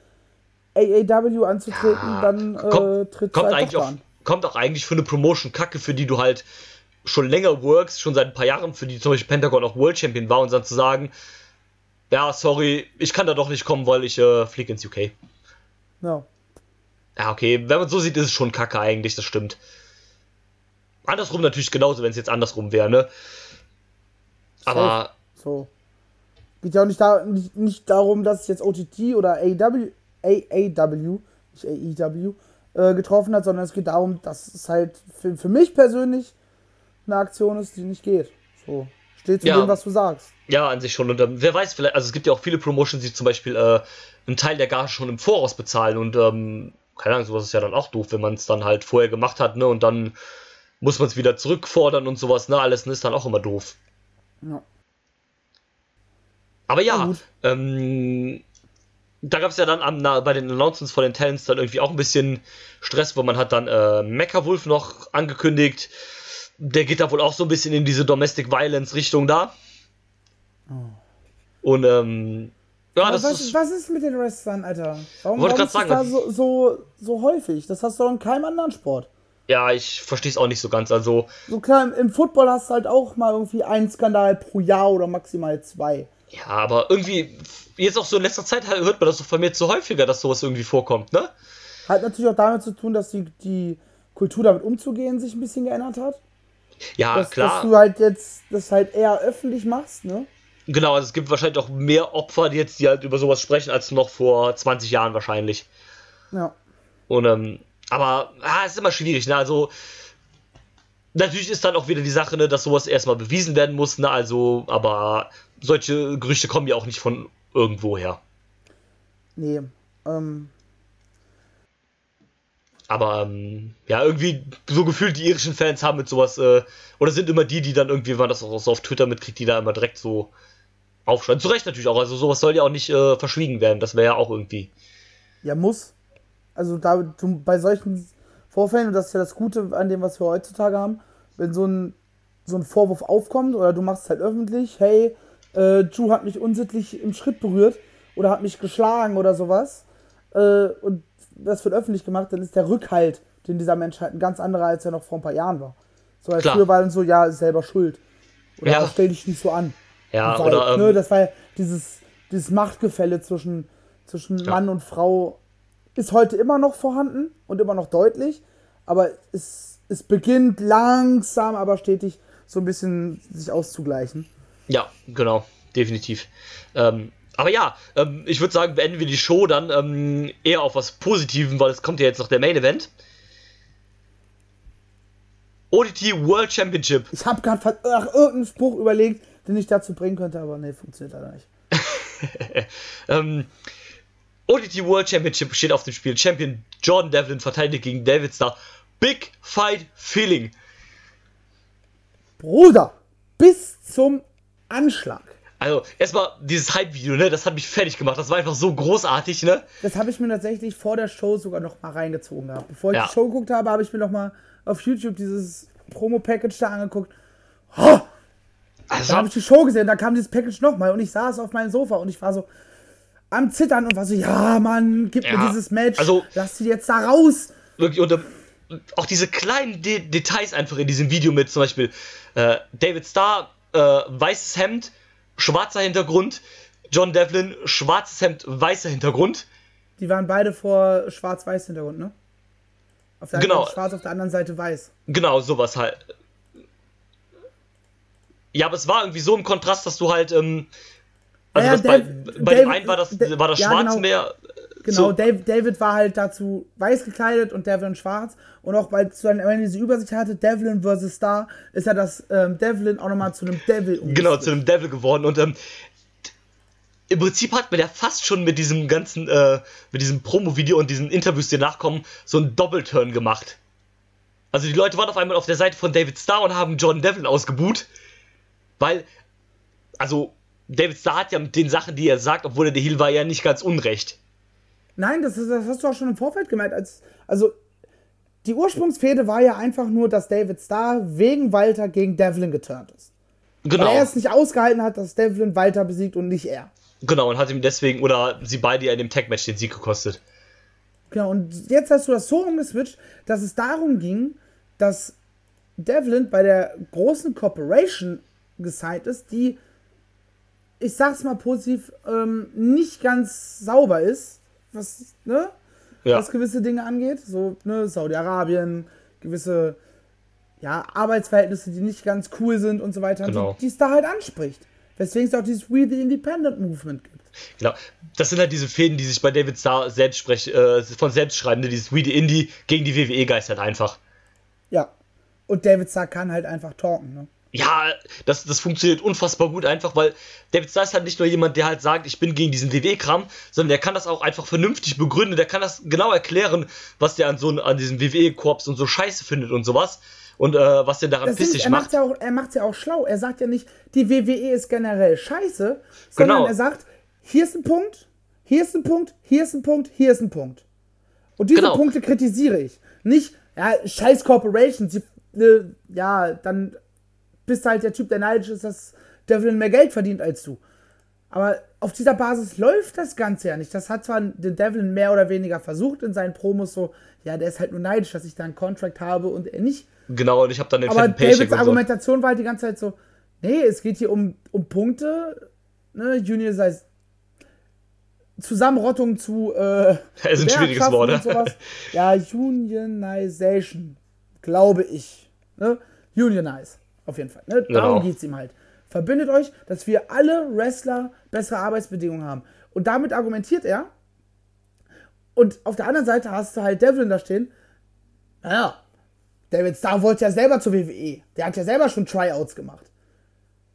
AAW anzutreten, Ja, dann äh, kommt, tritt kommt, halt eigentlich auch, an. kommt auch eigentlich für eine Promotion Kacke, für die du halt schon länger workst, schon seit ein paar Jahren, für die zum Beispiel Pentagon auch World Champion war und dann zu sagen, ja, sorry, ich kann da doch nicht kommen, weil ich äh, fliege ins UK. Ja. Ja, okay, wenn man so sieht, ist es schon Kacke eigentlich, das stimmt. Andersrum natürlich genauso, wenn es jetzt andersrum wäre, ne? Aber So. Geht ja auch nicht, da, nicht, nicht darum, dass jetzt OTT oder AEW, AAW, nicht AEW, äh, getroffen hat, sondern es geht darum, dass es halt für, für mich persönlich eine Aktion ist, die nicht geht. So. Steht zu Ja. dem, was du sagst. ja, an sich schon. Und ähm, wer weiß, vielleicht, also es gibt ja auch viele Promotions, die zum Beispiel äh, einen Teil der Gage schon im Voraus bezahlen und ähm, keine Ahnung, sowas ist ja dann auch doof, wenn man es dann halt vorher gemacht hat, ne? Und dann muss man es wieder zurückfordern und sowas, ne? Alles ne, ist dann auch immer doof. Ja. Aber ja, ähm, da gab es ja dann am, na, bei den Announcements von den Talents dann irgendwie auch ein bisschen Stress, wo man hat dann äh, Mecha Wolf noch angekündigt. Der geht da wohl auch so ein bisschen in diese Domestic Violence Richtung da. Und ähm, ja, das was, ist. was ist mit den Wrestlern, Alter? Warum, warum ist das sagen, da was- so, so, so häufig? Das hast du doch in keinem anderen Sport. Ja, ich verstehe es auch nicht so ganz. Also, So klar, im- im Football hast du halt auch mal irgendwie einen Skandal pro Jahr oder maximal zwei. ja, aber irgendwie, jetzt auch so in letzter Zeit hört man das so vermehrt so häufiger, dass sowas irgendwie vorkommt, ne? Hat natürlich auch damit zu tun, dass die, die Kultur damit umzugehen sich ein bisschen geändert hat. Ja, Dass, klar. dass du halt jetzt das halt eher öffentlich machst, ne? Genau, also es gibt wahrscheinlich auch mehr Opfer, die jetzt die halt über sowas sprechen, als noch vor 20 Jahren wahrscheinlich. Ja. Und, ähm, aber, ah, es ist immer schwierig, ne? Also, natürlich ist dann auch wieder die Sache, ne, dass sowas erstmal bewiesen werden muss, ne? Also, aber solche Gerüchte kommen ja auch nicht von irgendwo her. Nee. Ähm, Aber, ähm, ja, irgendwie so gefühlt die irischen Fans haben mit sowas, äh, oder sind immer die, die dann irgendwie, wenn man das auch so auf Twitter mitkriegt, die da immer direkt so aufschreien. Zu Recht natürlich auch, also sowas soll ja auch nicht äh, verschwiegen werden, das wäre ja auch irgendwie. ja, muss. Also da du, bei solchen Vorfällen, und das ist ja das Gute an dem, was wir heutzutage haben, wenn so ein, so ein Vorwurf aufkommt oder du machst es halt öffentlich, hey, äh, Drew hat mich unsittlich im Schritt berührt oder hat mich geschlagen oder sowas, äh, und das wird öffentlich gemacht, dann ist der Rückhalt, den dieser Mensch hat, ein ganz anderer, als er noch vor ein paar Jahren war. So als Klar. früher war dann so, ja, selber schuld. Oder Ja. stell dich nicht so an. Ja, Weil, oder, ähm, ne, das war ja dieses, dieses Machtgefälle zwischen, zwischen Mann und Frau ist heute immer noch vorhanden und immer noch deutlich, aber es, es beginnt langsam, aber stetig so ein bisschen sich auszugleichen. Ja, genau, definitiv. Ähm, aber ja, ähm, ich würde sagen, beenden wir die Show dann ähm, eher auf was Positiven, weil es kommt ja jetzt noch der Main Event. ODT World Championship. Ich habe gerade nach irgendeinen Spruch überlegt, den ich dazu bringen könnte, aber nee, funktioniert leider nicht. Ähm, ODT World Championship steht auf dem Spiel. Champion Jordan Devlin verteidigt gegen David Starr. Big Fight Feeling. Bruder, bis zum Anschlag. Also, erstmal dieses Hype-Video, ne? Das hat mich fertig gemacht. Das war einfach so großartig, ne? Das habe ich mir tatsächlich vor der Show sogar noch mal reingezogen gehabt. Bevor ich Ja. die Show geguckt habe, habe ich mir noch mal auf YouTube dieses Promo-Package da angeguckt. Oh, Also, Da habe ich die Show gesehen, da kam dieses Package nochmal und ich saß auf meinem Sofa und ich war so, am Zittern und war so, ja, Mann, gib Ja, mir dieses Match, also- lass sie jetzt da raus. Wirklich, und ähm, auch diese kleinen De Details einfach in diesem Video mit zum Beispiel äh, David Starr, äh, weißes Hemd, schwarzer Hintergrund, John Devlin, schwarzes Hemd, weißer Hintergrund. Die waren beide vor schwarz-weiß Hintergrund, ne? Auf der einen Genau. Seite schwarz, auf der anderen Seite weiß. Genau, sowas halt. Ja, aber es war irgendwie so im Kontrast, dass du halt, ähm, also Ja, bei, Dave- bei dem Dave- einen war das, Da- war das ja, Schwarz genau. mehr. Genau, so, Dave, David war halt dazu weiß gekleidet und Devlin schwarz. Und auch weil es dann, wenn diese Übersicht hatte, Devlin versus Star, ist ja das ähm, Devlin auch nochmal zu einem Devil genau, zu einem Devil geworden und ähm, im Prinzip hat man ja fast schon mit diesem ganzen, äh, mit diesem Promo-Video und diesen Interviews, die nachkommen, so einen Doppelturn gemacht. Also die Leute waren auf einmal auf der Seite von David Starr und haben John Devlin ausgebuht, weil, also David Starr hat ja mit den Sachen, die er sagt, obwohl er der Heel war, ja nicht ganz unrecht. Nein, das, ist, das hast du auch schon im Vorfeld gemerkt. Als, also, die Ursprungsfehde war ja einfach nur, dass David Starr wegen Walter gegen Devlin geturnt ist. Genau. Weil er es nicht ausgehalten hat, dass Devlin Walter besiegt und nicht er. Genau, und hat ihm deswegen, oder sie beide ja in dem Tag-Match den Sieg gekostet. Genau, und jetzt hast du das so umgeswitcht, dass es darum ging, dass Devlin bei der großen Corporation gesigned ist, die, ich sag's mal positiv, ähm, nicht ganz sauber ist, was, ne, Ja. was gewisse Dinge angeht. So, ne, Saudi-Arabien, gewisse, ja, Arbeitsverhältnisse, die nicht ganz cool sind und so weiter, Genau. die, es da halt anspricht. Weswegen es auch dieses We the Independent Movement gibt. Genau. Das sind halt diese Fäden, die sich bei David Starr selbst sprech, äh, von selbst schreiben, ne? dieses We the Indie gegen die WWE geistert einfach. Ja. Und David Starr kann halt einfach talken, ne? Ja, das, das funktioniert unfassbar gut, einfach weil David Starr ist halt nicht nur jemand, der halt sagt, ich bin gegen diesen WWE-Kram, sondern der kann das auch einfach vernünftig begründen, der kann das genau erklären, was der an so an diesem WWE-Korps und so scheiße findet und sowas. Und äh, was der daran Das pissig er macht macht. ja auch, er macht's ja auch schlau. Er sagt ja nicht, die WWE ist generell scheiße, sondern Genau. er sagt, hier ist ein Punkt, hier ist ein Punkt, hier ist ein Punkt, hier ist ein Punkt. Und diese Genau. Punkte kritisiere ich. Nicht, ja, scheiß Corporation, sie, äh, ja, dann bist halt der Typ, der neidisch ist, dass Devlin mehr Geld verdient als du. Aber auf dieser Basis läuft das Ganze ja nicht. Das hat zwar den Devlin mehr oder weniger versucht in seinen Promos so, ja, der ist halt nur neidisch, dass ich da einen Contract habe und er nicht. Genau, und ich habe dann den Aber Davids und so. Argumentation war halt die ganze Zeit so, nee, es geht hier um, um Punkte, ne, Junior heißt Zusammenrottung zu äh, ist ein schwieriges Wort, ne? Ja, Unionization, glaube ich. Ne? Unionize, auf jeden Fall. Ne? Darum Genau. geht es ihm halt. Verbindet euch, dass wir alle Wrestler bessere Arbeitsbedingungen haben. Und damit argumentiert er. Und auf der anderen Seite hast du halt Devlin da stehen. Naja, David Starr wollte ja selber zur WWE. Der hat ja selber schon Tryouts gemacht.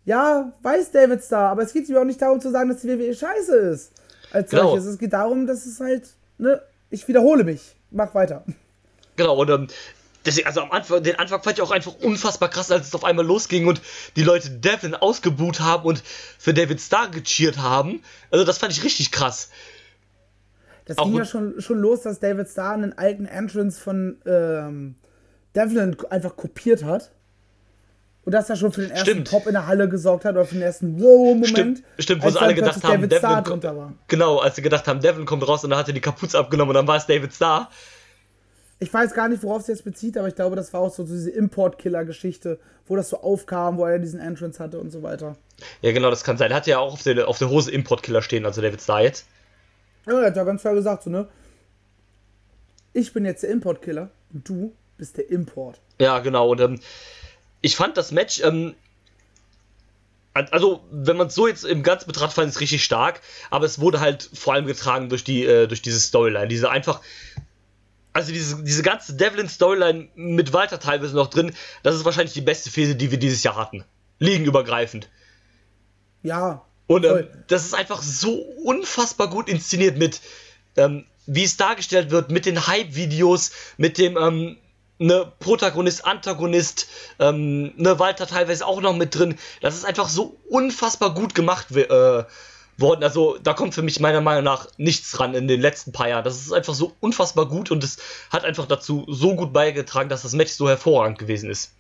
Ja, weiß David Starr, aber es geht ihm auch nicht darum zu sagen, dass die WWE scheiße ist. Als Genau. solches. Es geht darum, dass es halt, ne, ich wiederhole mich. Mach weiter. Genau, und ähm, deswegen, also am Anfang, den Anfang fand ich auch einfach unfassbar krass, als es auf einmal losging und die Leute Devlin ausgebuht haben und für David Starr gecheert haben. Also das fand ich richtig krass. Das Auch ging ja schon, schon los, dass David Starr einen alten Entrance von ähm, Devlin einfach kopiert hat. Und dass er schon für den ersten Stimmt. Pop in der Halle gesorgt hat oder für den ersten Wow-Moment. Stimmt, stimmt, wo sie dann alle gedacht haben, David Devlin, drunter war. genau, als sie gedacht haben, Devlin kommt raus und dann hat er die Kapuze abgenommen und dann war es David Starr. Ich weiß gar nicht, worauf es jetzt bezieht, aber ich glaube, das war auch so diese Import-Killer-Geschichte, wo das so aufkam, wo er diesen Entrance hatte und so weiter. Ja, genau, das kann sein. Er hat ja auch auf der, auf der Hose Importkiller stehen, also David jetzt. Ja, er hat ja ganz klar gesagt, so, ne? Ich bin jetzt der Import-Killer und du bist der Import. Ja, genau. Und ähm, ich fand das Match, ähm, also wenn man es so jetzt im Ganzen betrachtet, fand ich es richtig stark, aber es wurde halt vor allem getragen durch die, äh, durch diese Storyline, diese einfach, also diese, diese ganze Devlin-Storyline mit Walter teilweise noch drin, das ist wahrscheinlich die beste Phase, die wir dieses Jahr hatten. Liegenübergreifend. Ja. Und ähm, das ist einfach so unfassbar gut inszeniert mit, ähm, wie es dargestellt wird, mit den Hype-Videos, mit dem, ähm, ne, Protagonist, Antagonist, ähm, ne, Walter teilweise auch noch mit drin. Das ist einfach so unfassbar gut gemacht äh, worden. Also da kommt für mich meiner Meinung nach nichts dran in den letzten paar Jahren. Das ist einfach so unfassbar gut und es hat einfach dazu so gut beigetragen, dass das Match so hervorragend gewesen ist.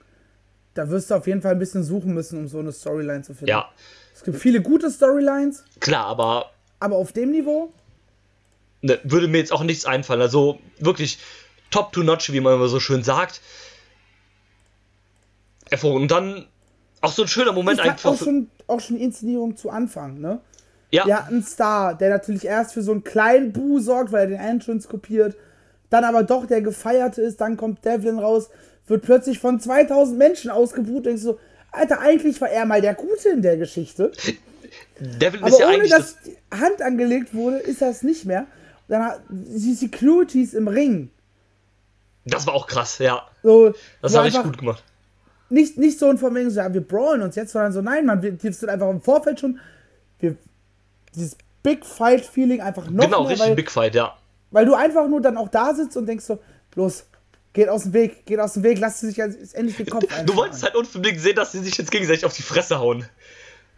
Da wirst du auf jeden Fall ein bisschen suchen müssen, um so eine Storyline zu finden. Ja, Es gibt viele gute Storylines, klar, aber Aber auf dem Niveau? Ne, würde mir jetzt auch nichts einfallen. Also wirklich top to notch, wie man immer so schön sagt. Und dann auch so ein schöner Moment einfach. auch schon, auch schon die Inszenierung zu Anfang, ne? Ja, Wir hatten einen Star, der natürlich erst für so einen kleinen Bu sorgt, weil er den Entrance kopiert. Dann aber doch der Gefeierte ist. Dann kommt Devlin raus, wird plötzlich von 2000 Menschen ausgebucht. Denkst du so, Alter, eigentlich war er mal der Gute in der Geschichte. Devil Aber ist ja ohne dass das. die Hand angelegt wurde, ist das nicht mehr. Dann hat die Securities im Ring. Das war auch krass, ja. So, Das habe ich gut gemacht. Nicht, nicht so ein von wegen so, ja, wir brawlen uns jetzt, sondern so, nein, man, wir, wir sind einfach im Vorfeld schon. Wir, dieses Big Fight-Feeling einfach noch Genau, mehr, richtig weil, Big Fight, ja. weil du einfach nur dann auch da sitzt und denkst so, los, geht aus dem Weg, geht aus dem Weg, lass sie sich jetzt endlich den Kopf Du wolltest halt unbedingt sehen, dass sie sich jetzt gegenseitig auf die Fresse hauen.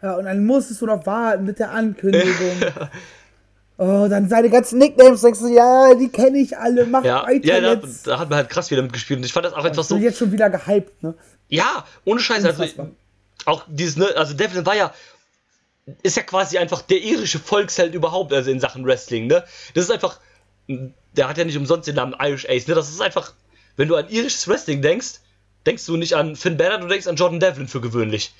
Ja, und dann musstest du noch warten mit der Ankündigung. oh, dann seine ganzen Nicknames, denkst du, ja, die kenne ich alle, mach Ja, weiter ja da, jetzt. da hat man halt krass wieder mitgespielt. Und ich fand das auch Ich etwas so. jetzt schon wieder gehypt, ne? Ja, ohne Scheiß. Also, auch dieses, ne, also Devlin war ja. Ist ja quasi einfach der irische Volksheld überhaupt, also in Sachen Wrestling, ne? Das ist einfach. Der hat ja nicht umsonst den Namen Irish Ace, ne? Das ist einfach. Wenn du an irisches Wrestling denkst, denkst du nicht an Finn Balor, du denkst an Jordan Devlin für gewöhnlich.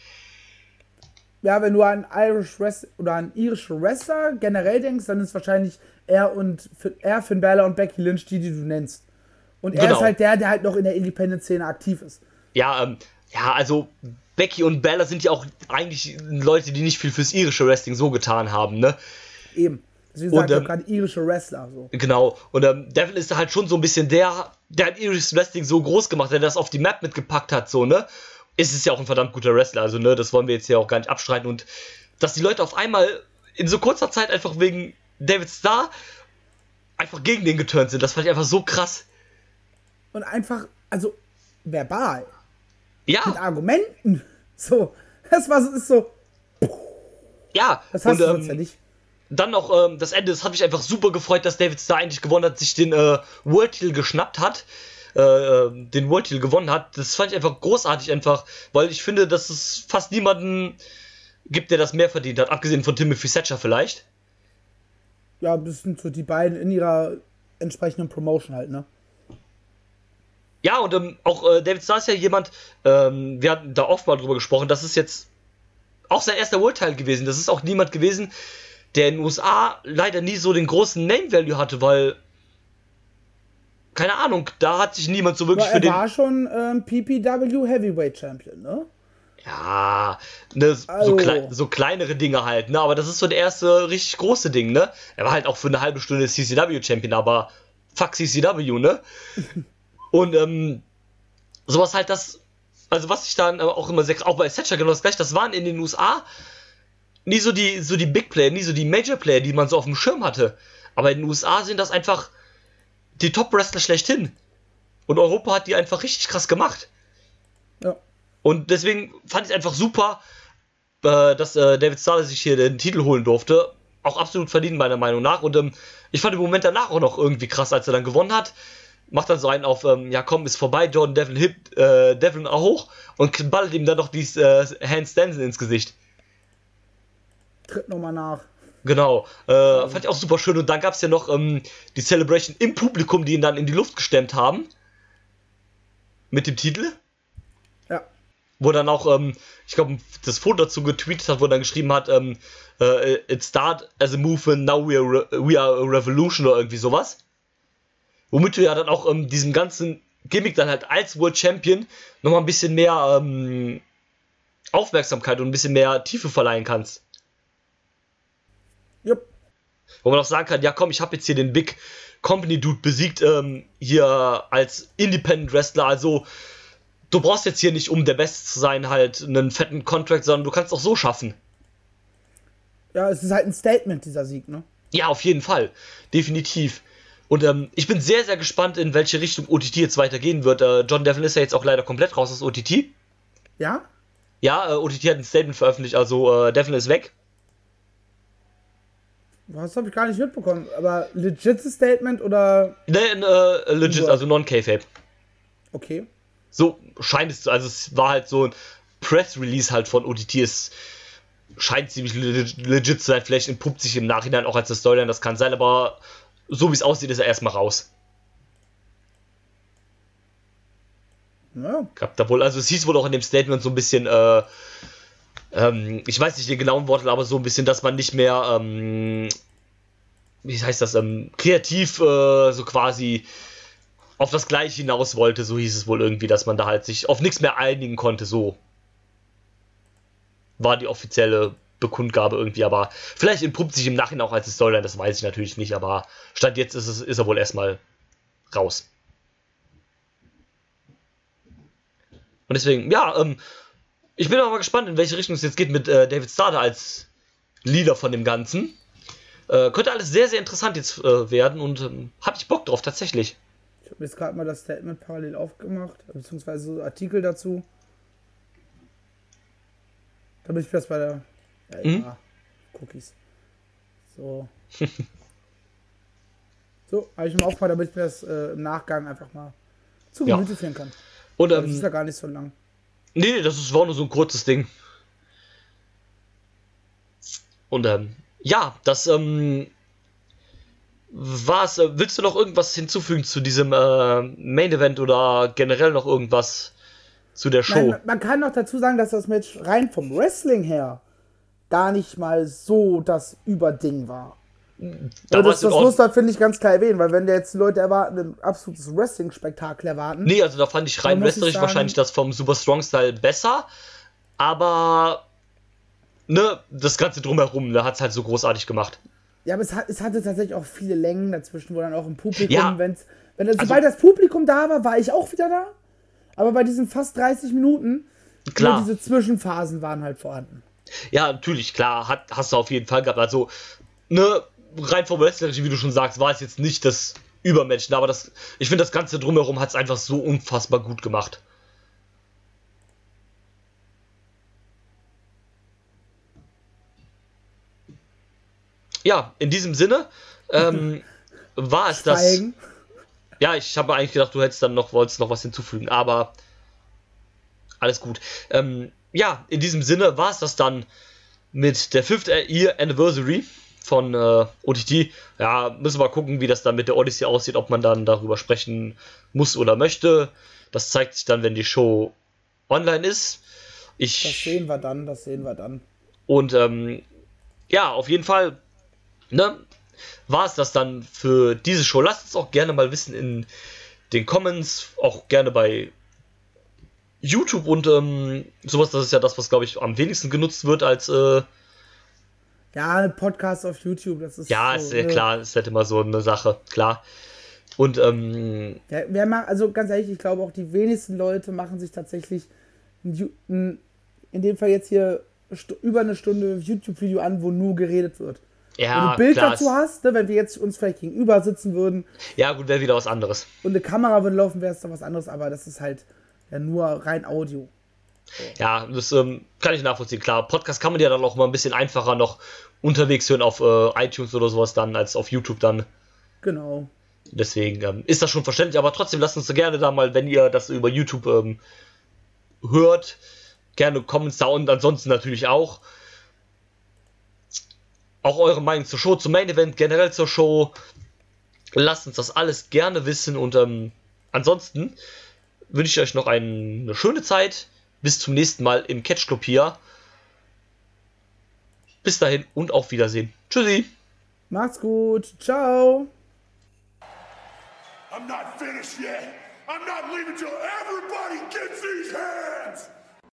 Ja, wenn du an Irish Wrest oder an irische Wrestler generell denkst, dann ist wahrscheinlich er und er, Finn Balor und Becky Lynch die, die du nennst. Und er Genau. ist halt der, der halt noch in der Independent-Szene aktiv ist. Ja, ähm, ja, also Becky und Bella sind ja auch eigentlich Leute, die nicht viel fürs irische Wrestling so getan haben, ne? Eben. Deswegen Und, ähm, gerade irische Wrestler. So. Genau. Und ähm, Devil ist da halt schon so ein bisschen der, der hat irisches Wrestling so groß gemacht, der das auf die Map mitgepackt hat, so, ne? Ist es ja auch ein verdammt guter Wrestler, also, ne, das wollen wir jetzt hier auch gar nicht abstreiten. Und dass die Leute auf einmal in so kurzer Zeit einfach wegen David Starr einfach gegen den geturnt sind, das fand ich einfach so krass. Und einfach, also verbal, mit Ja, Argumenten. So, das war so, ist so, ja. das hast Und, du sonst ähm, ja nicht. dann noch ähm, das Ende, das hat mich einfach super gefreut, dass David Starr eigentlich gewonnen hat, sich den äh, World Titel geschnappt hat, äh, äh, den World Titel gewonnen hat. Das fand ich einfach großartig einfach, weil ich finde, dass es fast niemanden gibt, der das mehr verdient hat, abgesehen von Timothy Thatcher vielleicht. Ja, das sind so die beiden in ihrer entsprechenden Promotion halt, ne? Ja, und ähm, auch äh, David Starr ist ja jemand, ähm, wir hatten da oft mal drüber gesprochen, das ist jetzt auch sein erster World Title gewesen. Das ist auch niemand gewesen, der in den USA leider nie so den großen Name Value hatte, weil keine Ahnung, da hat sich niemand so wirklich Aber für er den war schon ähm, PPW Heavyweight Champion, ne? Ja, ne, so, Also. klei so kleinere Dinge halt, ne? Aber das ist so der erste richtig große Ding, ne? Er war halt auch für eine halbe Stunde CCW-Champion, aber fuck CCW, ne? Und ähm, sowas halt das, also was ich dann auch immer sehr, auch bei Thatcher genau das gleiche, das waren in den USA nie so die, so die Big Player, nie so die Major Player, die man so auf dem Schirm hatte. Aber in den USA sind das einfach die Top-Wrestler schlechthin. Und Europa hat die einfach richtig krass gemacht. Ja. Und deswegen fand ich es einfach super, äh, dass äh, David Starr sich hier den Titel holen durfte. Auch absolut verdient, meiner Meinung nach. Und ähm, ich fand den Moment danach auch noch irgendwie krass, als er dann gewonnen hat. Macht dann so einen auf, ähm, ja komm, ist vorbei, Jordan Devlin hebt äh, Devlin auch hoch und ballert ihm dann noch dieses äh, Handstansen ins Gesicht. Tritt nochmal nach. Genau, äh, fand ich auch super schön. Und dann gab es ja noch ähm, die Celebration im Publikum, die ihn dann in die Luft gestemmt haben. Mit dem Titel. Ja. wo dann auch, ähm, ich glaube, das Foto dazu getweetet hat, wo er dann geschrieben hat, ähm, äh, it start as a movement, now we are, re we are a revolution oder irgendwie sowas. Womit du ja dann auch ähm, diesem ganzen Gimmick dann halt als World Champion nochmal ein bisschen mehr ähm, Aufmerksamkeit und ein bisschen mehr Tiefe verleihen kannst. Jupp. Wo man auch sagen kann, ja komm, ich habe jetzt hier den Big Company Dude besiegt, ähm, hier als Independent Wrestler, also du brauchst jetzt hier nicht, um der Beste zu sein, halt einen fetten Contract, sondern du kannst auch so schaffen. Ja, es ist halt ein Statement, dieser Sieg, ne? Ja, auf jeden Fall. Definitiv. Und ähm, ich bin sehr, sehr gespannt, in welche Richtung OTT jetzt weitergehen wird. Äh, John Devlin ist ja jetzt auch leider komplett raus aus OTT. Ja? Ja, äh, OTT hat ein Statement veröffentlicht, also äh, Devlin ist weg. Das habe ich gar nicht mitbekommen. Aber legites Statement oder. Ne, äh, legit, also non-K-Fape. Okay. So scheint es zu, also es war halt so ein Press-Release halt von OTT. Es scheint ziemlich legit zu sein. Vielleicht entpuppt sich im Nachhinein auch als eine Storyline, das kann sein, aber so wie es aussieht, ist er erstmal raus. Ja. Gab da wohl, also es hieß wohl auch in dem Statement so ein bisschen, äh, ähm, ich weiß nicht die genauen Worte, aber so ein bisschen, dass man nicht mehr, ähm, wie heißt das, ähm, kreativ äh, so quasi auf das Gleiche hinaus wollte, so hieß es wohl irgendwie, dass man da halt sich auf nichts mehr einigen konnte, so war die offizielle Bekundgabe irgendwie, aber vielleicht entpuppt sich im Nachhinein auch als Storyline, das weiß ich natürlich nicht, aber statt jetzt ist, es, ist er wohl erstmal raus. Und deswegen, ja, ähm, ich bin aber mal gespannt, in welche Richtung es jetzt geht mit äh, David Starter als Leader von dem Ganzen. Äh, könnte alles sehr, sehr interessant jetzt äh, werden und ähm, hab ich Bock drauf, tatsächlich. Ich habe jetzt gerade mal das Statement parallel aufgemacht, beziehungsweise Artikel dazu. Damit ich das bei der. Ja, mhm. ja, Cookies. So. so, habe ich mal aufgemacht, damit ich mir das äh, im Nachgang einfach mal zu Gemüte ja. führen kann. Und, ähm, das ist ja gar nicht so lang. Nee, das ist, war nur so ein kurzes Ding. Und ähm, ja, das ähm, war's. Äh, willst du noch irgendwas hinzufügen zu diesem äh, Main Event oder generell noch irgendwas zu der Show? Nein, man kann noch dazu sagen, dass das Match rein vom Wrestling her gar nicht mal so das Überding war. Da das, das muss man, finde ich, ganz klar erwähnen, weil wenn jetzt Leute erwarten, ein absolutes Wrestling-Spektakel erwarten. Nee, also da fand ich rein wrestlerisch wahrscheinlich das vom Super Strong Style besser, aber ne, das Ganze drumherum, da hat es halt so großartig gemacht. Ja, aber es, hat, es hatte tatsächlich auch viele Längen dazwischen, wo dann auch im Publikum, ja. wenn's, wenn also, sobald das Publikum da war, war ich auch wieder da. Aber bei diesen fast 30 Minuten, klar. diese Zwischenphasen waren halt vorhanden. Ja, natürlich, klar, hat, hast du auf jeden Fall gehabt. Also, ne, rein vom Wrestlerischen, wie du schon sagst, war es jetzt nicht das Übermatch, aber das, ich finde, das Ganze drumherum hat es einfach so unfassbar gut gemacht. Ja, in diesem Sinne ähm, war es das. Ja, ich habe eigentlich gedacht, du hättest dann noch, wolltest noch was hinzufügen, aber alles gut. Ähm, ja, in diesem Sinne war es das dann mit der 5th Year Anniversary von äh, OTT. Ja, müssen wir gucken, wie das dann mit der Odyssey aussieht, ob man dann darüber sprechen muss oder möchte. Das zeigt sich dann, wenn die Show online ist. Ich, das sehen wir dann, das sehen wir dann. Und ähm, ja, auf jeden Fall, ne, war es das dann für diese Show. Lasst uns auch gerne mal wissen in den Comments, auch gerne bei YouTube und ähm, sowas. Das ist ja das, was, glaube ich, am wenigsten genutzt wird als äh, ja, Podcast auf YouTube, das ist. Ja, so, ist ja ne? klar, ist halt immer so eine Sache, klar. Und, ähm. Ja, wer macht, also ganz ehrlich, ich glaube auch die wenigsten Leute machen sich tatsächlich in dem Fall jetzt hier über eine Stunde YouTube-Video an, wo nur geredet wird. Ja, wenn du ein Bild klar, dazu hast, ne, wenn wir jetzt uns vielleicht gegenüber sitzen würden. Ja, gut, wäre wieder was anderes. Und eine Kamera würde laufen, wäre es dann was anderes, aber das ist halt ja nur rein Audio. Ja, das ähm, kann ich nachvollziehen. Klar, Podcast kann man ja dann auch mal ein bisschen einfacher noch unterwegs hören auf äh, iTunes oder sowas dann als auf YouTube dann. Genau. Deswegen ähm, ist das schon verständlich, aber trotzdem lasst uns so gerne da mal, wenn ihr das über YouTube ähm, hört, gerne Comments da und ansonsten natürlich auch. Auch eure Meinung zur Show, zum Main Event, generell zur Show. Lasst uns das alles gerne wissen und ähm, ansonsten wünsche ich euch noch eine schöne Zeit. Bis zum nächsten Mal im Catch Club hier. Bis dahin und auf Wiedersehen. Tschüssi. Macht's gut. Ciao. I'm not finished yet. I'm not leaving till everybody gets these hands.